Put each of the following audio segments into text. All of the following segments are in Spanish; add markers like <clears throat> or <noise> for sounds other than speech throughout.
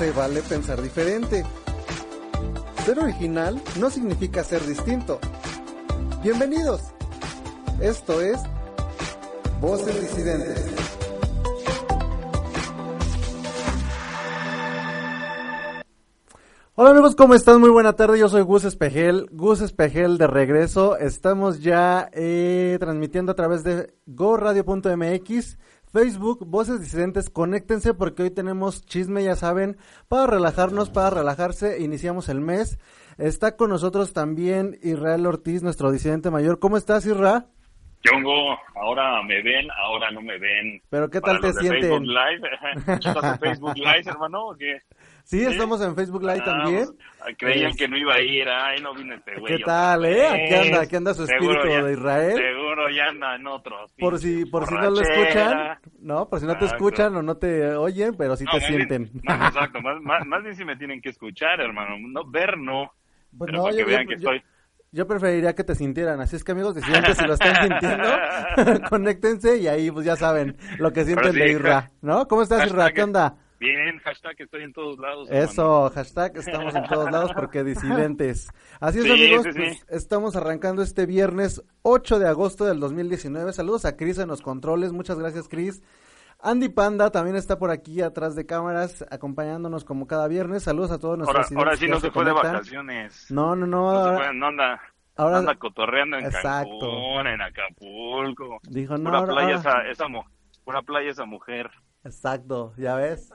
Se vale pensar diferente. Ser original no significa ser distinto. Bienvenidos. Esto es Voces Disidentes. Hola amigos, ¿cómo están? Muy buena tarde, yo soy Gus Espejel, Gus Espejel de regreso. Estamos ya eh, transmitiendo a través de goradio.mx, Facebook, Voces Disidentes, conéctense porque hoy tenemos chisme, ya saben, para relajarnos, para relajarse, iniciamos el mes. Está con nosotros también Israel Ortiz, nuestro disidente mayor. ¿Cómo estás, Isra? Yongo, ahora me ven, ahora no me ven. Pero ¿qué tal Para te sienten? Facebook Live. <laughs> ¿Estás en Facebook <laughs> Live, hermano, o qué? Sí, estamos en Facebook Live Ah, también. pues, creían Es- que no iba a ir, ay, no vino este güey. ¿Qué tal, eh? Aquí anda, aquí anda su espíritu de Israel. Seguro ya anda en otros. Por si, por si no lo escuchan, no, por si no te escuchan o no te oyen, pero sí te sienten. <laughs> exacto, más, más, más bien si me tienen que escuchar, hermano. No, ver no. Pues no, que vean yo- que estoy. Yo preferiría que te sintieran, así es que amigos disidentes, si lo están <laughs> sintiendo, <laughs> conéctense y ahí pues ya saben lo que sienten sí, de Irra, ¿no? ¿Cómo estás Irra? ¿Qué onda? Bien, hashtag estoy en todos lados. Eso, hashtag estamos en todos lados porque disidentes. Así es Sí, amigos, sí, sí. pues estamos arrancando este viernes 8 de agosto del 2019. Saludos a Cris en los controles, muchas gracias Cris. Andy Panda también está por aquí atrás de cámaras acompañándonos como cada viernes. Saludos a todos nuestros Ahora, ahora sí no se fue de vacaciones. No, no, no, No, se ahora- fue, no anda, ahora- anda cotorreando en Exacto. Cancún, en Acapulco. Dijo, no, Pura ahora- playa esa, esa, pura playa esa mujer. Exacto, ya ves.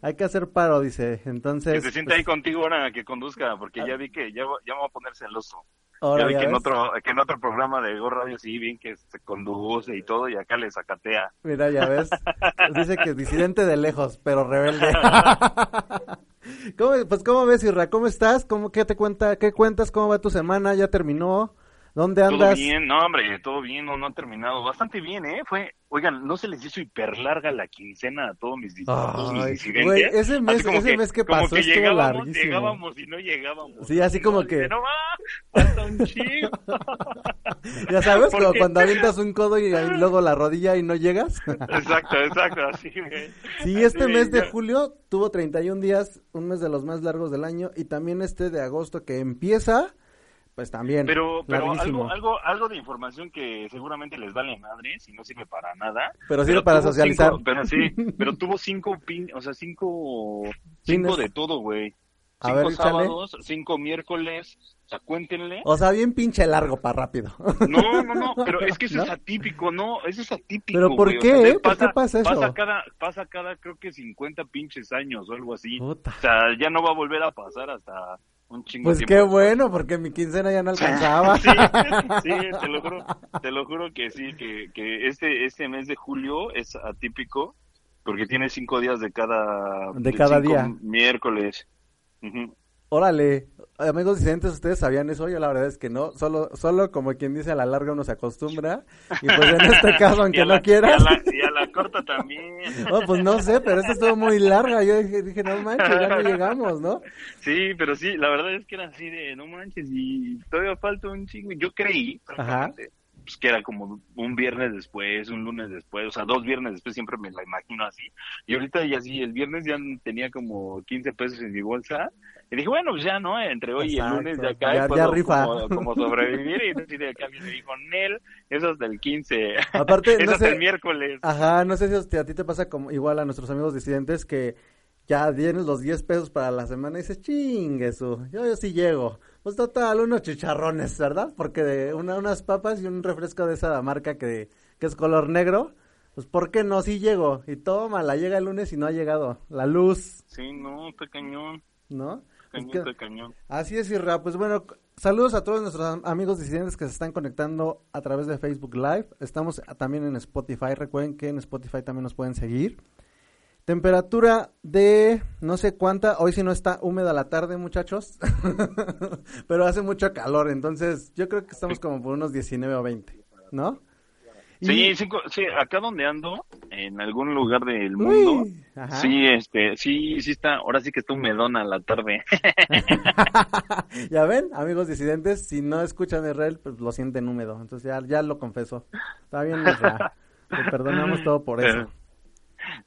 Hay que hacer paro, dice. Entonces, que se siente pues, ahí contigo ahora que conduzca, porque ya vi que ya, ya me va a poner celoso. ahora ya vi que en otro, que en otro programa de Go Radio sí, bien que se conduce y todo, y acá le sacatea. Mira, ya ves. <laughs> Dice que es disidente de lejos, pero rebelde. <laughs> ¿Cómo, pues, ¿cómo ves, Irra? ¿Cómo estás? ¿Cómo, qué te cuenta, qué cuentas? ¿Cómo va tu semana? ¿Ya terminó? ¿Dónde Todo andas? bien, no hombre, todo bien, no, no ha terminado. Bastante bien, ¿eh? Fue, oigan, ¿no se les hizo hiper larga la quincena a todos mis, todos mis Ay, disidentes? güey, ese mes- como ese mes que como pasó que estuvo llegábamos, larguísimo. llegábamos y no llegábamos. Sí, así como No, que- No, va, un. <laughs> Ya sabes, como cuando avientas un codo y <laughs> luego la rodilla y no llegas. Exacto, exacto, así, güey. Sí, este Así, mes de julio tuvo 31 días, un mes de los más largos del año, y también este de agosto que empieza, pues también. Pero, pero algo, algo, algo de información que seguramente les vale madre, si no sirve para nada. Pero sirve para tuvo socializar. cinco- pero sí, <laughs> pero tuvo cinco pin, o sea, cinco, cinco de todo, güey. Cinco ver, échale. sábados, cinco miércoles, o sea, cuéntenle. O sea, bien pinche largo para rápido. No, no, no, pero es que eso ¿No? es atípico, no, eso es atípico. ¿Pero por güey, o qué, sea? ¿Por qué pasa eso? Pasa cada, pasa cada, creo que 50 pinches años o algo así. Puta. O sea, ya no va a volver a pasar hasta un chingo Pues qué bueno, porque mi quincena ya no <laughs> alcanzaba. Sí, sí, te lo juro, te lo juro que sí, que, que este, este mes de julio es atípico porque tiene cinco días de cada, De cada día. miércoles. Órale, amigos disidentes, ¿ustedes sabían eso? Yo la verdad es que no, solo, solo como quien dice a la larga uno se acostumbra, y pues en este <laughs> caso, aunque la- no quieras, Y a, la, y a la corta también. <laughs> oh, pues no sé, pero esta estuvo muy larga, yo dije, dije, no manches, ya no llegamos, ¿no? Sí, pero sí, la verdad es que era así de, no manches, y todavía falta un chingo. Yo creí, francamente, pues que era como un viernes después, un lunes después, o sea, dos viernes después, siempre me la imagino así. Y ahorita ya sí, el viernes ya tenía como 15 pesos en mi bolsa. Y dije, bueno, pues ya, ¿no? Entre hoy y el lunes de acá Ya- puedo ya rifa. Como, como <laughs> sobrevivir. Y así de acá me dijo, Nel, eso es del 15. Aparte, eso <laughs> no es sé- el miércoles. Ajá, no sé si a ti te pasa como igual a nuestros amigos disidentes que ya tienes los 10 pesos para la semana y dices, chingue yo, yo sí llego. Pues total, unos chicharrones, ¿verdad? Porque de una, unas papas y un refresco de esa marca que, que es color negro, pues ¿por qué no? Sí llego. Y toma, la llega el lunes y no ha llegado. La luz, Sí, no, está cañón. ¿no? Que- cañón. Así es, Irra. Pues bueno, saludos a todos nuestros amigos disidentes que se están conectando a través de Facebook Live. Estamos también en Spotify. Recuerden que en Spotify también nos pueden seguir. Temperatura de no sé cuánta, hoy si no está húmeda la tarde, muchachos, <laughs> pero hace mucho calor, entonces yo creo que estamos como por unos 19 o 20, ¿no? Sí, sí, acá donde ando, en algún lugar del mundo, sí, este, sí, sí está, ahora sí que está humedona la tarde. <laughs> ya ven, amigos disidentes, si no escuchan Israel, pues lo sienten húmedo, entonces ya, ya lo confesó. Está bien, te perdonamos todo por <laughs> eso.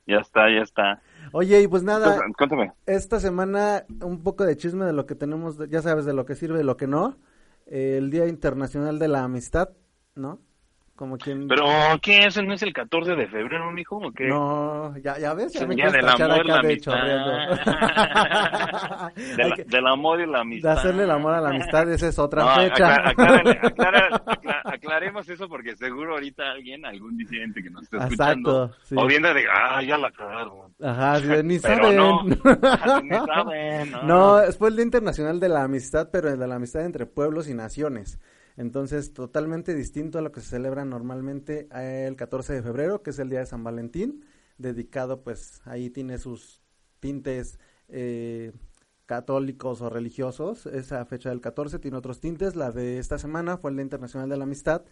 Ya está, ya está. Oye, y pues nada, cuéntame. Esta semana un poco de chisme de lo que tenemos, ya sabes, de lo que sirve y lo que no. el Día Internacional de la Amistad, ¿no? Como quien... Pero, ¿qué? ¿Ese no es el 14 de febrero, mijo? ¿O qué? No, ya, ya ves, ya me día del amor, la amistad. <laughs> del amor y la amistad. De hacerle el amor a la amistad, esa es otra fecha. <laughs> aclaremos eso porque seguro ahorita alguien, algún disidente que nos esté escuchando, Exacto, sí. o viendo de, ah, ya la cagaron. Ajá, ni <laughs> saben. No, ni saben. No, no, fue el Día Internacional de la Amistad, pero el de la amistad entre pueblos y naciones. Entonces, totalmente distinto a lo que se celebra normalmente el 14 de febrero, que es el día de San Valentín, dedicado, pues ahí tiene sus tintes eh, católicos o religiosos. Esa fecha del 14 tiene otros tintes. La de esta semana fue el Día Internacional de la Amistad,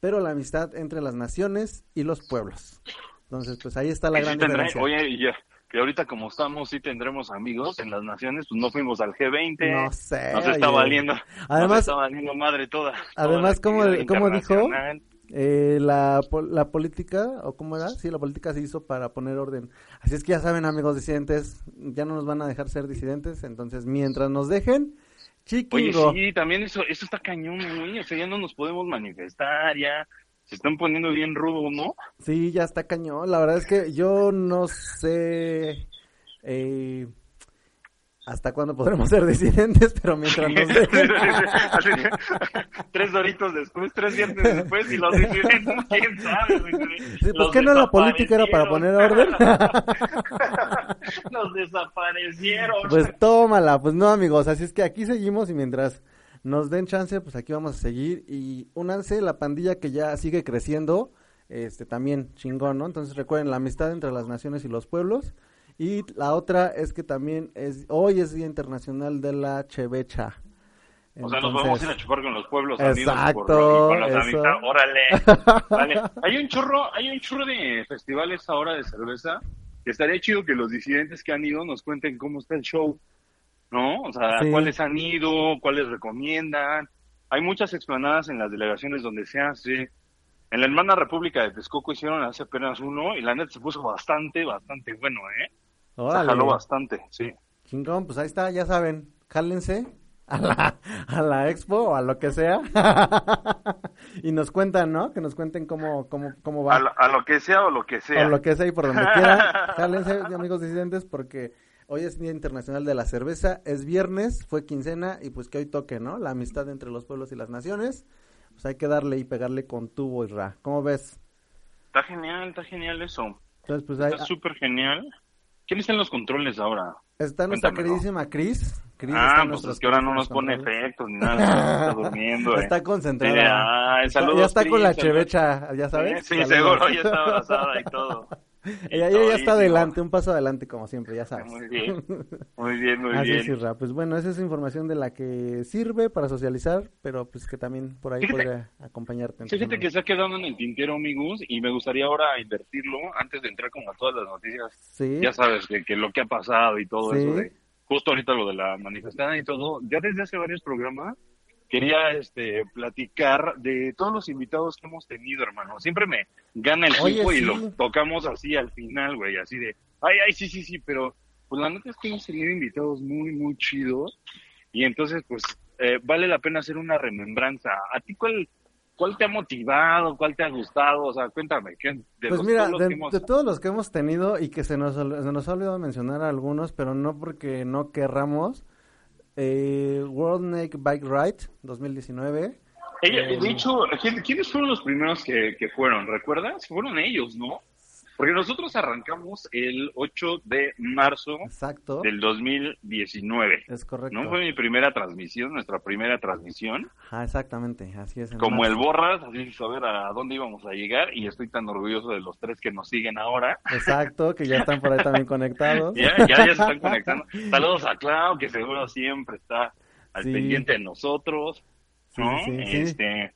pero la amistad entre las naciones y los pueblos. Entonces, pues ahí está la gran diferencia. Oye, ya, que ahorita como estamos sí tendremos amigos en las naciones, pues no fuimos al G20. No sé. Nos está valiendo. Además, está valiendo madre toda. Además, como, como dijo, eh, la, la política, o cómo era, sí, la política se hizo para poner orden. Así es que ya saben, amigos disidentes, ya no nos van a dejar ser disidentes, entonces mientras nos dejen, chiquingo. Oye, sí, también eso, eso está cañón, güey, o sea, ya no nos podemos manifestar, ya se están poniendo bien rudo, ¿no? Sí, ya está cañón. La verdad es que yo no sé eh, hasta cuándo podremos ser disidentes, pero mientras nos dejen... <laughs> <laughs> tres doritos después, tres días después y los disidentes, quién sabe. Sí, ¿Por qué no la política era para poner orden? <laughs> los desaparecieron. Pues tómala, pues no amigos, así es que aquí seguimos y mientras nos den chance, pues aquí vamos a seguir. Y únanse, la pandilla que ya sigue creciendo, este también chingón, ¿no? Entonces recuerden la amistad entre las naciones y los pueblos. Y la otra es que también es hoy es Día Internacional de la Chevecha. o sea, nos vamos a ir a chupar con los pueblos exacto, con las amistades. Órale. <laughs> vale. Hay un churro, hay un churro de festivales ahora de cerveza. Estaría chido que los disidentes que han ido nos cuenten cómo está el show. ¿No? O sea, cuáles han ido, cuáles recomiendan. Hay muchas explanadas en las delegaciones donde se hace. En la hermana República de Texcoco hicieron hace apenas uno y la net se puso bastante, bastante bueno, ¿eh? Se jaló bastante, sí. Chingón, pues ahí está, ya saben, jálense a la, a la expo o a lo que sea <laughs> y nos cuentan, ¿no? Que nos cuenten cómo, cómo, cómo va. A lo, que sea o lo que sea. O lo que sea y por donde quiera. <laughs> jálense, amigos disidentes, porque Hoy es Día Internacional de la Cerveza, es viernes, fue quincena y pues que hoy toque, ¿no? La amistad entre los pueblos y las naciones. Pues hay que darle y pegarle con tubo y ra. ¿Cómo ves? Está genial, está genial eso. Entonces, pues Está súper genial. ¿Quién está en los controles ahora? Está nuestra queridísima Cris. ah, pues es que ahora no nos pone efectos ni nada, está <laughs> durmiendo. Eh. Está concentrada. ah, ya está con la chevecha, ya sabes. Sí, seguro, ya está abrazada y todo. <laughs> <laughs> ella, ya está adelante, un paso adelante como siempre, ya sabes. Muy bien, muy bien, muy <laughs> Así bien. Es, pues bueno, esa es información de la que sirve para socializar, pero pues que también por ahí podría acompañarte. Fíjate que se ha quedado en el tintero, amigos, y me gustaría ahora invertirlo antes de entrar como a todas las noticias. Sí. Ya sabes, que, que lo que ha pasado y todo eso de... Justo ahorita lo de la manifestación y todo, ya desde hace varios programas quería este platicar de todos los invitados que hemos tenido, hermano. Siempre me gana el tiempo y lo tocamos así al final, güey, así de, ay, ay, sí, sí, sí, pero pues la nota es que hemos tenido invitados muy, muy chidos y entonces, pues, eh, vale la pena hacer una remembranza. ¿A ti cuál, cuál te ha motivado? ¿Cuál te ha gustado? O sea, cuéntame. ¿qué, de pues mira, de, todos los que hemos tenido y que se nos, se nos ha olvidado mencionar algunos, pero no porque no querramos, eh, World Naked Bike Ride 2019. Ella, de eh, hecho, ¿quiénes fueron los primeros que, fueron? ¿Recuerdas? Fueron ellos, ¿no? Porque nosotros arrancamos el 8 de marzo Exacto. del 2019. Es correcto. ¿No? Fue mi primera transmisión, nuestra primera transmisión. Ajá, exactamente, así es. Como marzo. el Borras, así saber a dónde íbamos a llegar y estoy tan orgulloso de los tres que nos siguen ahora. Exacto, que ya están por ahí también conectados. <laughs> Ya, ya, ya se están conectando. <laughs> Saludos a Clau, que seguro siempre está al Sí. pendiente de nosotros. Sí, ¿no? sí, sí. Este,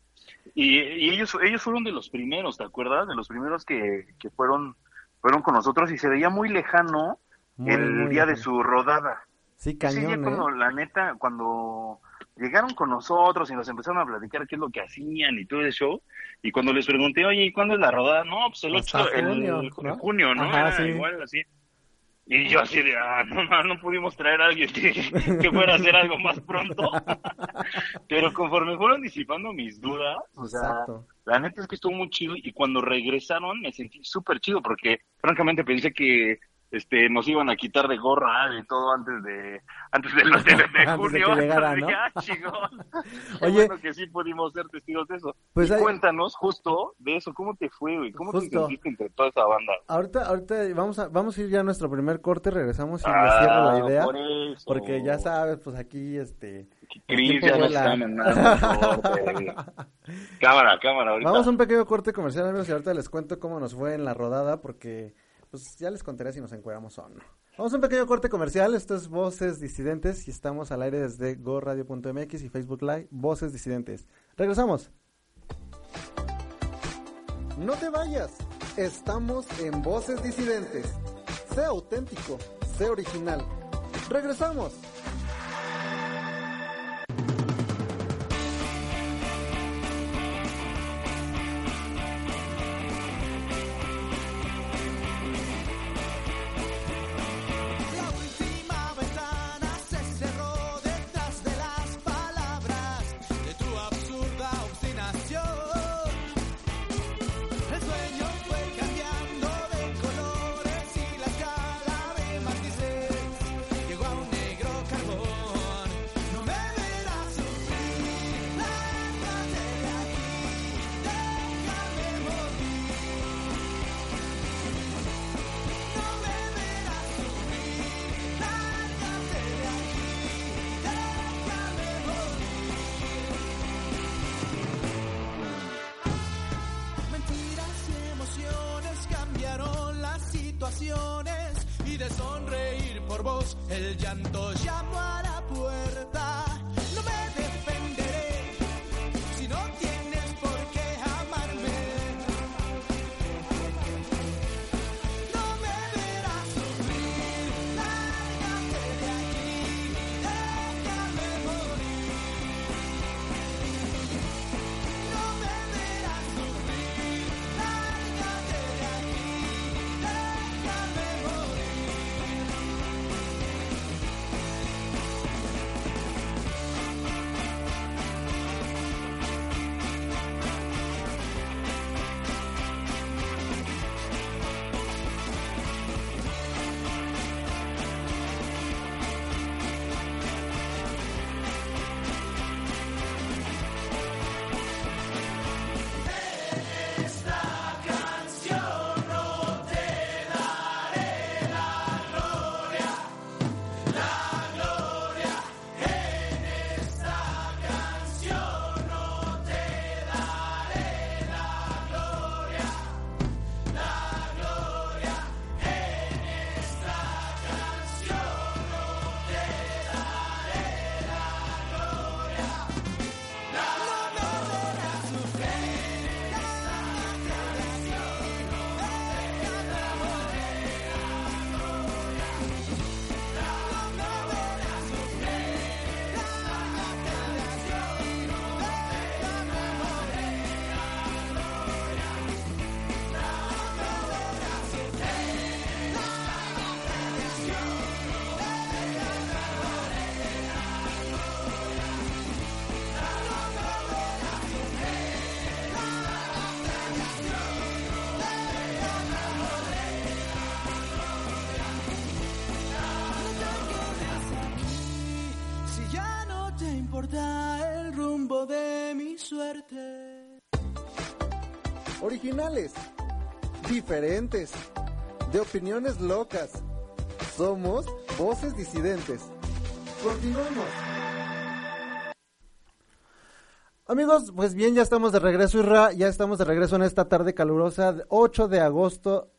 y, y ellos, ellos fueron de los primeros, ¿te acuerdas? De los primeros que, que fueron, fueron con nosotros y se veía muy lejano Muy, el muy día de su rodada. Sí, cañón, ¿eh? cuando, la neta, cuando llegaron con nosotros y nos empezaron a platicar qué es lo que hacían y todo el show, y cuando les pregunté, oye, ¿y cuándo es la rodada? No, pues el Hasta 8 el- junio, el ¿no? junio, ¿no? Ajá, Era sí. igual así. Y yo así de, ah, no, no, no pudimos traer a alguien que, que fuera a hacer algo más pronto. <laughs> Pero conforme fueron disipando mis dudas, o sea, Exacto. la neta es que estuvo muy chido y cuando regresaron me sentí súper chido porque francamente pensé que este nos iban a quitar de gorra y todo antes de antes de, de <laughs> Antes de junio. que llegara, ¿no? <laughs> "Ah, chingón". <laughs> Qué Oye. bueno que sí pudimos ser testigos de eso. Pues Y hay- cuéntanos justo de eso, ¿cómo te fue, güey? ¿Cómo te sentiste entre toda esa banda? Ahorita, ahorita vamos a, vamos a ir ya a nuestro primer corte, regresamos y les Ah, cierro la idea. por eso. Porque ya sabes, pues aquí, este... Cris ya vuela. está. Cámara, cámara, ahorita. Vamos a un pequeño corte comercial, amigos, y ahorita les cuento cómo nos fue en la rodada, porque pues ya les contaré si nos encueramos o no. Vamos a un pequeño corte comercial, esto es Voces Disidentes y estamos al aire desde goradio.mx y Facebook Live, Voces Disidentes. Regresamos. No te vayas, estamos en Voces Disidentes. Sé auténtico, sé original. Regresamos. Por vos. El llanto llamó a Originales, diferentes, de opiniones locas. Somos voces disidentes. Continuamos. Amigos, pues bien, ya estamos de regreso, Irra, ya estamos de regreso en esta tarde calurosa, 8 de agosto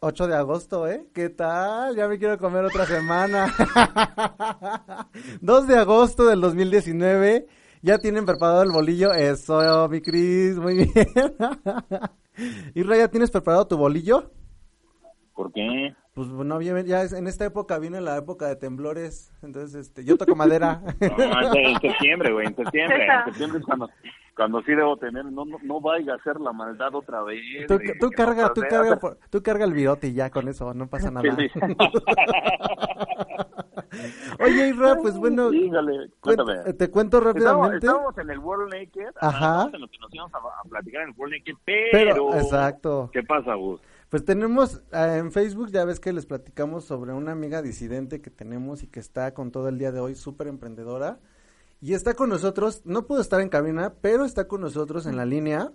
8 de agosto, ¿eh? ¿Qué tal? Ya me quiero comer otra semana. <laughs> 2 de agosto del 2019. Ya tienen preparado el bolillo. Eso, mi Cris, muy bien. <laughs> Irra, ¿ya tienes preparado tu bolillo? ¿Por qué? Pues no, ya en esta época viene la época de temblores, entonces este, yo toco madera. <laughs> No, en septiembre, güey, en septiembre, en septiembre es cuando, cuando sí debo tener, no, no, no vaya a hacer la maldad otra vez. Tú, tú carga, tú carga, tú carga el virote y ya con eso, no pasa nada. <laughs> Oye, Isra, pues bueno, Dígale, cuéntame. te cuento rápidamente. Estábamos, en el World Naked, Ajá. en lo que nos íbamos a, platicar en el World Naked, pero... exacto. ¿Qué pasa, Gus? Pues tenemos eh, en Facebook, ya ves que les platicamos sobre una amiga disidente que tenemos y que está con todo el día de hoy, súper emprendedora. Y está con nosotros, no pudo estar en cabina, pero está con nosotros en la línea.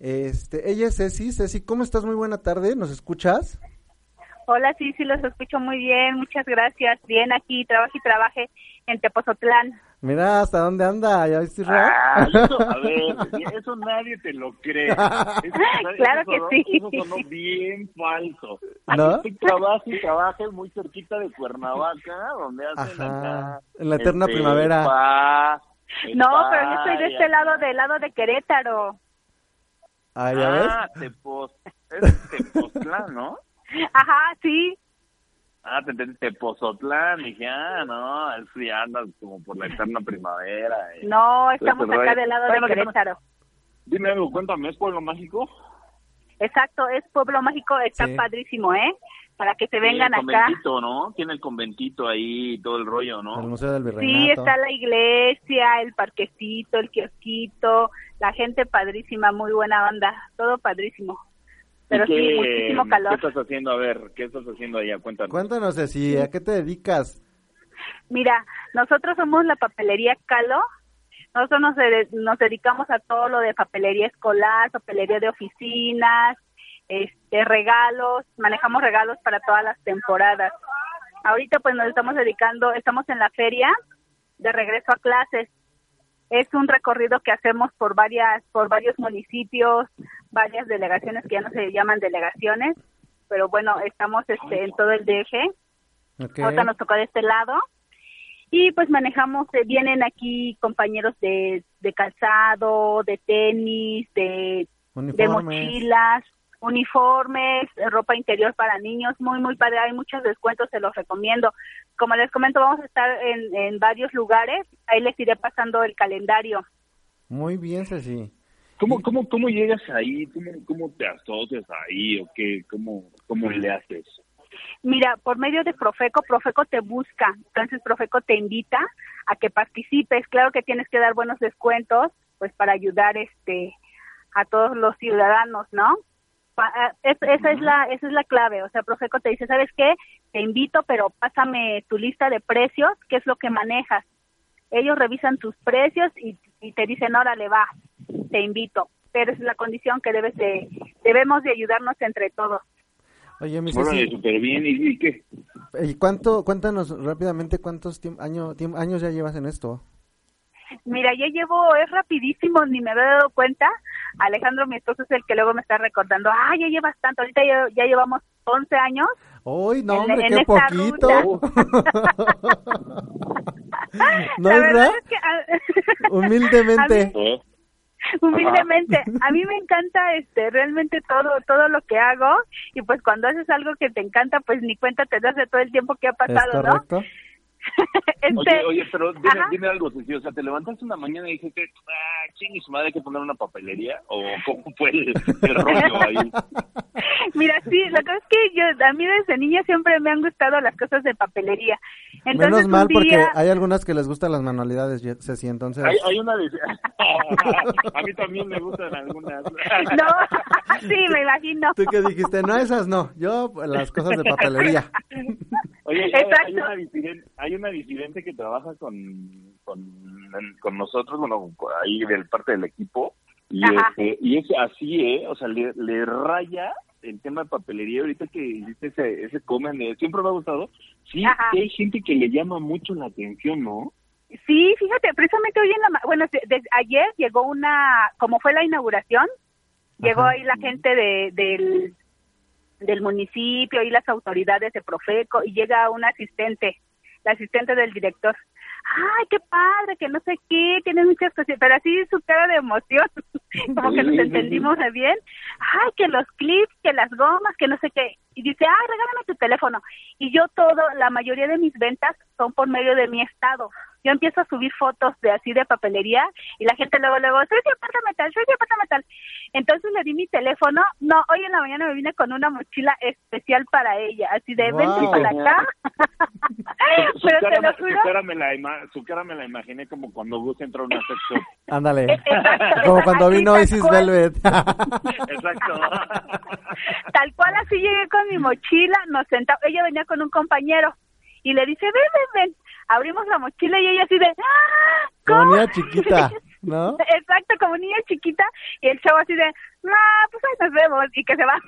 Este, ella es Ceci. Ceci, ¿cómo estás? Muy buena tarde, ¿nos escuchas? Hola, sí, sí, los escucho muy bien, muchas gracias. Bien aquí, trabajo y trabaje en Tepozotlán. Mira, ¿hasta dónde anda? ¿Ya viste, ah, <laughs> eso, A ver, eso nadie te lo cree. <laughs> claro que sí. Eso sonó bien falso. ¿No? Tú trabajas y trabajas muy cerquita de Cuernavaca, donde hacen Ajá, en la eterna este, primavera. no, pero yo estoy de este lado, del lado de Querétaro. Ah, ¿ya ves? Ah, Tepoz, es Tepoztlán, ¿no? <laughs> Ajá, sí. Ah, te entendí, Tepozotlán, dije, ah, no, es ya andas como por la eterna primavera. no, estamos acá del lado de Querétaro. Dime algo, cuéntame, ¿es Pueblo Mágico? Exacto, es Pueblo Mágico, está padrísimo, ¿eh? Para que se vengan el acá. conventito, ¿no? Tiene el conventito ahí y todo el rollo, ¿no? El Museo del Virreinato. Sí, está la iglesia, el parquecito, el kiosquito, la gente padrísima, muy buena banda, todo padrísimo pero sí, muchísimo calor. ¿Qué estás haciendo? A ver, ¿qué estás haciendo allá? Cuéntanos. Cuéntanos, Ceci, ¿a qué te dedicas? Mira, nosotros somos la papelería Calo. Nosotros nos, nos dedicamos a todo lo de papelería escolar, papelería de oficinas, este, regalos, manejamos regalos para todas las temporadas. Ahorita pues nos estamos dedicando, estamos en la feria de regreso a clases es un recorrido que hacemos por varias por varios municipios varias delegaciones que ya no se llaman delegaciones pero bueno estamos este en todo el DG okay. ahora nos tocó de este lado. Y pues manejamos eh, vienen aquí compañeros de, de calzado de tenis de, de mochilas uniformes, ropa interior para niños, muy, muy padre, hay muchos descuentos, se los recomiendo. Como les comento, vamos a estar en, en varios lugares, ahí les iré pasando el calendario. Muy bien, Ceci. ¿Cómo, cómo, cómo llegas ahí? ¿Cómo, ¿Cómo te asocias ahí? ¿O qué? ¿Cómo, cómo le haces? Mira, por medio de Profeco, Profeco te busca, entonces Profeco te invita a que participes. Claro que tienes que dar buenos descuentos, pues para ayudar este a todos los ciudadanos, ¿no? Eh, esa es la esa es la clave. O sea Profeco te dice sabes qué te invito pero pásame tu lista de precios qué es lo que manejas ellos revisan tus precios y, te dicen órale va te invito pero es la condición que debes de debemos de ayudarnos entre todos. Oye, mi súper bien, ¿y qué? ¿Y cuánto, cuéntanos rápidamente cuántos años años ya llevas en esto? Mira, ya llevo, es rapidísimo, ni me había dado cuenta. Alejandro, mi esposo, es el que luego me está recordando, ah, ya llevas tanto, ahorita ya, ya llevamos 11 años. ¡Uy, no, hombre, qué poquito! ¿No, verdad Humildemente. humildemente a mí me encanta este realmente todo todo lo que hago y pues cuando haces algo que te encanta pues ni cuenta te das de todo el tiempo que ha pasado ¿no? <laughs> Este, oye, oye, pero dime, dime algo, O sea, ¿te levantaste una mañana y dijiste, ah, ching, y su madre hay que poner una papelería? ¿O cómo fue el, rollo ahí? <laughs> Mira, sí, la cosa es que yo, a mí desde niña siempre me han gustado las cosas de papelería. Entonces, Menos mal, porque hay algunas que les gustan las manualidades, Ceci, entonces... Hay, hay una de... <laughs> a mí también me gustan algunas. no, sí, me imagino. ¿Tú qué dijiste? No, esas no, yo las cosas de papelería. Oye, hay, una disidente, hay una disidente que trabaja con, con, con nosotros, bueno, ahí del parte del equipo, y, este, y es así, ¿eh? O sea, le, le raya el tema de papelería, ahorita que hiciste ese, ese comen, siempre me ha gustado. Sí, hay gente que le llama mucho la atención, ¿no? Sí, fíjate, precisamente hoy en la, bueno, desde ayer llegó una, como fue la inauguración, llegó ahí la gente de, del, del municipio y las autoridades de Profeco y llega un asistente, la asistente del director. Ay, qué padre, que no sé qué, tiene muchas cosas, pero así su cara de emoción, <laughs> como que nos entendimos bien, ay, que los clips, que las gomas, que no sé qué, y dice, ay, regálame tu teléfono, y yo todo, la mayoría de mis ventas son por medio de mi estado, yo empiezo a subir fotos de así de papelería y la gente luego luego soy de metal, soy de metal. Entonces le di mi teléfono. No, hoy en la mañana me vine con una mochila especial para ella, así de vente para acá. Pero te lo juro. Su cara, me la su cara me la imaginé como cuando Gus entró a una sección. Ándale. <laughs> como cuando vino Isis Velvet. <laughs> Exacto. Tal cual así llegué con mi mochila, nos sentamos, ella venía con un compañero y le dice, ven, ven, ven abrimos la mochila y ella así de ¡Ah! como niña <laughs> chiquita ¿no? <laughs> exacto como niña chiquita y el chavo así de ah pues ahí nos vemos y que se va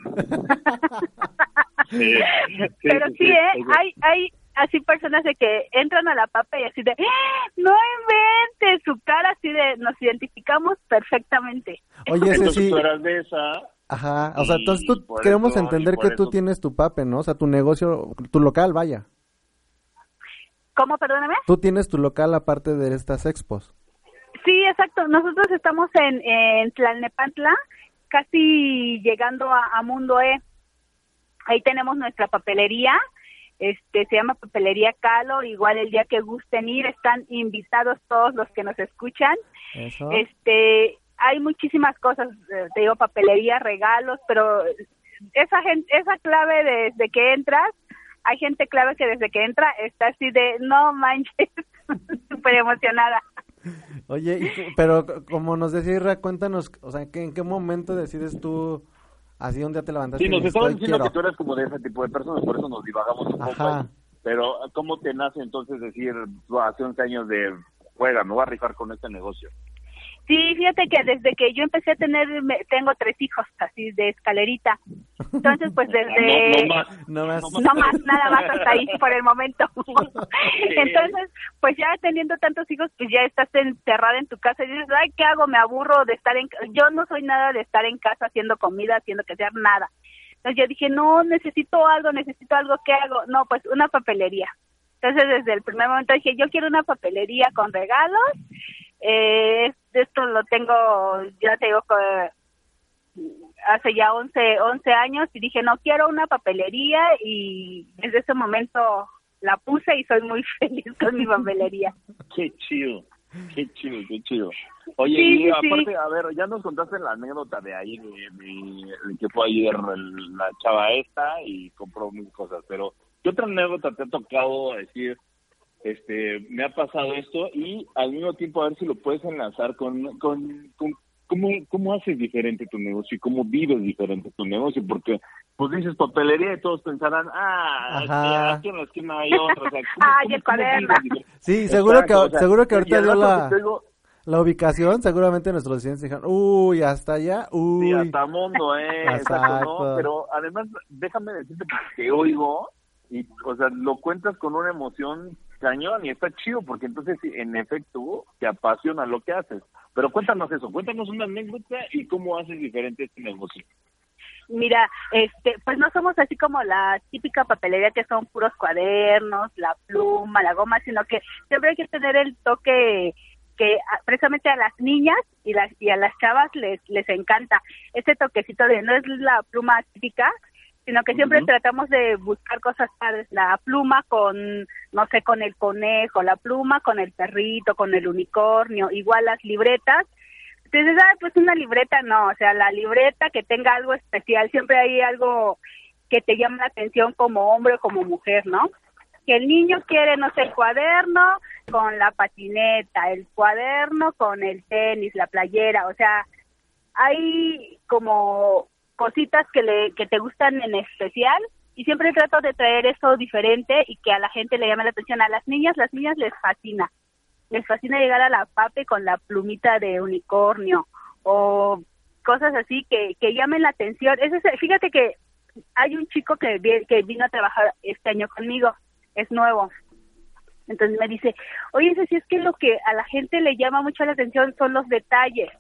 <laughs> pero sí, eh hay hay así personas de que entran a la papa y así de ¡Ah! no inventes su cara así de nos identificamos perfectamente oye ese sí de esa Ajá, o sea, entonces tú queremos entender que tú tienes tu pape, ¿no? O sea, tu negocio, tu local, vaya. ¿Cómo, perdóname? Tú tienes tu local aparte de estas expos. Sí, exacto. Nosotros estamos en, en Tlalnepantla, casi llegando a, Mundo E. Ahí tenemos nuestra papelería, este se llama Papelería Calo, igual el día que gusten ir, están invitados todos los que nos escuchan. Este, hay muchísimas cosas, eh, te digo papelería, regalos, pero esa gente, esa clave desde de que entras hay gente clave que desde que entra está así de, no manches, <laughs> súper emocionada. Oye, pero como nos decía Irra, cuéntanos, o sea, ¿en qué momento decides tú, así un día te levantaste? Sí, nos estabas diciendo que tú eres como de ese tipo de personas, por eso nos divagamos un poco. Pero, ¿cómo te nace entonces decir, hace 11 años de, juega, me voy a rifar con este negocio? Sí, fíjate que desde que yo empecé a tener, tengo tres hijos así de escalerita. Entonces, pues <laughs> desde... No, más, no, más. no más, nada más hasta ahí por el momento. <laughs> Entonces, pues ya teniendo tantos hijos, pues ya estás encerrada en tu casa y dices, ay, ¿qué hago? Me aburro de estar en... Yo no soy nada de estar en casa haciendo comida, haciendo que sea nada. Entonces yo dije, no, necesito algo, necesito algo, ¿qué hago? No, pues una papelería. Entonces desde el primer momento dije, yo quiero una papelería con regalos eh, esto lo tengo, ya te digo, hace ya 11, 11 años y dije, no quiero una papelería y desde ese momento la puse y soy muy <laughs> feliz con mi papelería. Qué chido, qué chido, qué chido. Oye, y aparte, a ver, ya nos contaste la anécdota de ahí, de, que fue ayer la chava esta y compró mil cosas, pero ¿qué otra anécdota te ha tocado decir? Este, me ha pasado esto y al mismo tiempo a ver si lo puedes enlazar con, con, cómo, cómo haces diferente tu negocio y cómo vives diferente tu negocio, porque pues dices papelería y todos pensarán, ah, aquí en la esquina hay otro. O sea, Ay, el cuaderno. Sí, seguro que, seguro que ahorita dio la, la ubicación, seguramente nuestros clientes dijeron, uy, hasta allá, uy. Sí, hasta mundo, eh, <laughs> exacto, ¿no? Pero además, déjame decirte que oigo y, o sea, lo cuentas con una emoción cañón y está chido porque entonces en efecto te apasiona lo que haces. Pero cuéntanos eso, cuéntanos una anécdota y cómo haces diferente este negocio. Mira, este, pues no somos así como la típica papelería que son puros cuadernos, la pluma, la goma, sino que siempre hay que tener el toque que precisamente a las niñas y las y a las chavas les les encanta ese toquecito de no es la pluma típica sino que siempre tratamos de buscar cosas padres, la pluma con, no sé, con el conejo, la pluma con el perrito, con el unicornio, igual las libretas. Entonces, ah, pues una libreta no, o sea, la libreta que tenga algo especial, siempre hay algo que te llama la atención como hombre o como mujer, ¿no? Que el niño quiere, no sé, el cuaderno con la patineta, el cuaderno con el tenis, la playera, o sea, hay como cositas que, le, que te gustan en especial y siempre trato de traer eso diferente y que a la gente le llame la atención. A las niñas, las niñas les fascina. Les fascina llegar a la pape con la plumita de unicornio o cosas así que, que llamen la atención. Es fíjate que hay un chico que, que vino a trabajar este año conmigo, es nuevo. Entonces me dice, oye, si es que lo que a la gente le llama mucho la atención son los detalles,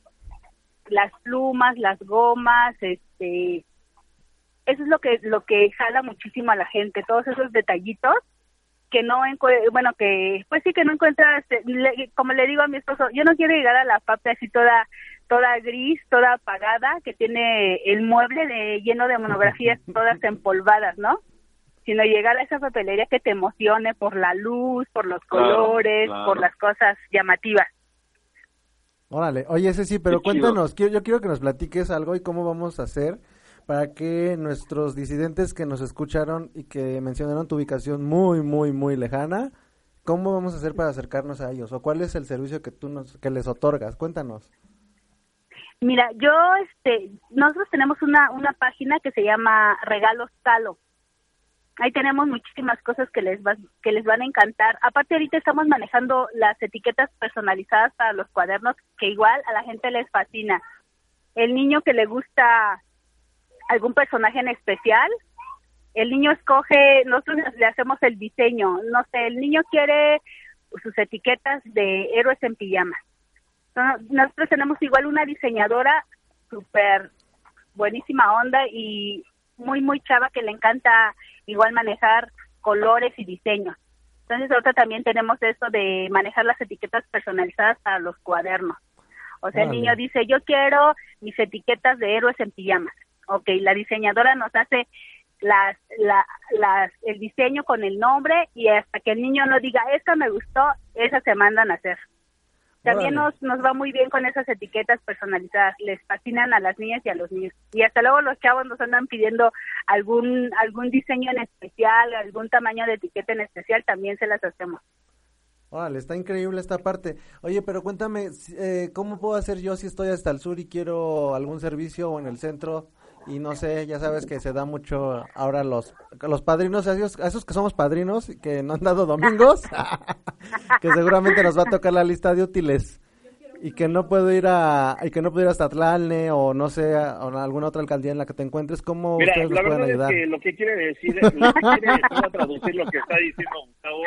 las plumas, las gomas, este, eso es lo que lo que jala muchísimo a la gente, todos esos detallitos que no bueno que pues sí que no encuentras como le digo a mi esposo yo no quiero llegar a la papel así toda toda gris toda apagada que tiene el mueble de lleno de monografías todas empolvadas no sino llegar a esa papelería que te emocione por la luz por los colores por las cosas llamativas Órale, oye, ese sí, pero cuéntanos, yo quiero que nos platiques algo y cómo vamos a hacer para que nuestros disidentes que nos escucharon y que mencionaron tu ubicación muy, muy, muy lejana, ¿cómo vamos a hacer para acercarnos a ellos? ¿O cuál es el servicio que tú nos, que les otorgas? Cuéntanos. Mira, yo, este, nosotros tenemos una, una página que se llama Regalos Talo. Ahí tenemos muchísimas cosas que les, va, que les van a encantar. Aparte, ahorita estamos manejando las etiquetas personalizadas para los cuadernos, que igual a la gente les fascina. El niño que le gusta algún personaje en especial. El niño escoge, nosotros le hacemos el diseño, no sé, el niño quiere sus etiquetas de héroes en pijama. Nosotros tenemos igual una diseñadora súper buenísima onda y muy, muy chava que le encanta igual manejar colores y diseños. Entonces ahorita también tenemos esto de manejar las etiquetas personalizadas para los cuadernos. O sea, el niño dice, yo quiero mis etiquetas de héroes en pijamas ok, la diseñadora nos hace las, las, el diseño con el nombre y hasta que el niño no diga, esta me gustó, esas se mandan a hacer. También nos, nos va muy bien con esas etiquetas personalizadas, les fascinan a las niñas y a los niños. Y hasta luego los chavos nos andan pidiendo algún, algún diseño en especial, algún tamaño de etiqueta en especial, también se las hacemos. Órale, está increíble esta parte. Oye, pero cuéntame, eh, ¿cómo puedo hacer yo si estoy hasta el sur y quiero algún servicio o en el centro? Y no sé, ya sabes que se da mucho ahora los los padrinos, a esos, esos que somos padrinos que no han dado domingos, <laughs> que seguramente nos va a tocar la lista de útiles y que no puedo ir a y que no puedo ir hasta Tlalne o no sé a, alguna otra alcaldía en la que te encuentres cómo ustedes la pueden ayudar es que lo que quiere decir lo que quiere <laughs> decir, traducir lo que está diciendo Gustavo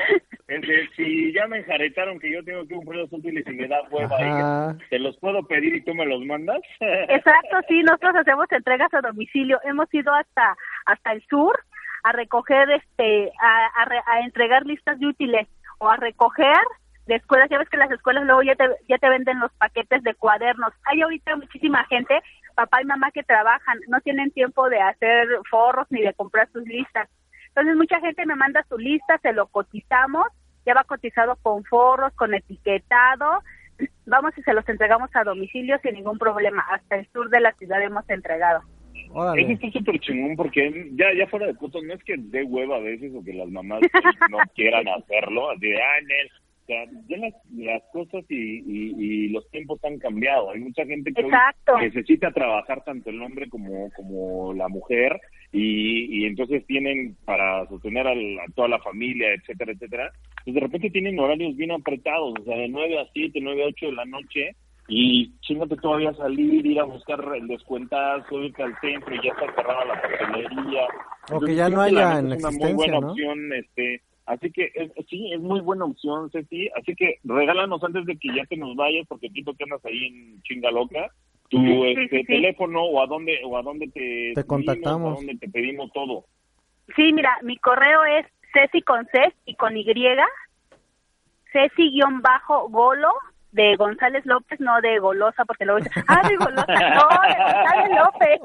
es que si ya me enjaretaron que yo tengo que comprar los útiles y me da hueva te los puedo pedir y tú me los mandas. Exacto sí nosotros hacemos entregas a domicilio. Hemos ido hasta hasta el sur a recoger este a, a entregar listas de útiles o a recoger de escuelas, ya ves que las escuelas luego ya te, ya te venden los paquetes de cuadernos. Hay ahorita muchísima gente, papá y mamá que trabajan, no tienen tiempo de hacer forros ni de comprar sus listas. Entonces mucha gente me manda su lista, se lo cotizamos, ya va cotizado con forros, con etiquetado, <clears throat> vamos y se los entregamos a domicilio sin ningún problema. Hasta el sur de la ciudad hemos entregado. Eso está súper chingón porque ya, ya fuera de puto, no es que dé hueva a veces o que las mamás <laughs> no quieran hacerlo, así de, ah, sea, ya las, cosas y, los tiempos han cambiado. Hay mucha gente que necesita trabajar tanto el hombre como, como la mujer y, entonces tienen para sostener a, toda la familia, etcétera, etcétera. Pues de repente tienen horarios bien apretados, o sea, de 9 a 7, 9 a 8 de la noche y chingate todavía salir, ir a buscar el descuentazo, irte al centro y ya está cerrada la papelería. O que ya no haya en es una muy buena opción, este Así que sí, es muy buena opción, Ceci. Así que regálanos antes de que ya te nos vayas, porque tú que andas ahí en chinga loca, tu este, teléfono o a dónde o a dónde te, te contactamos, a dónde te pedimos todo. Sí, mira, mi correo es Ceci con C y con Y, Ceci-golo de González López, no de Golosa, porque luego dice, ah, de Golosa, no, de González López.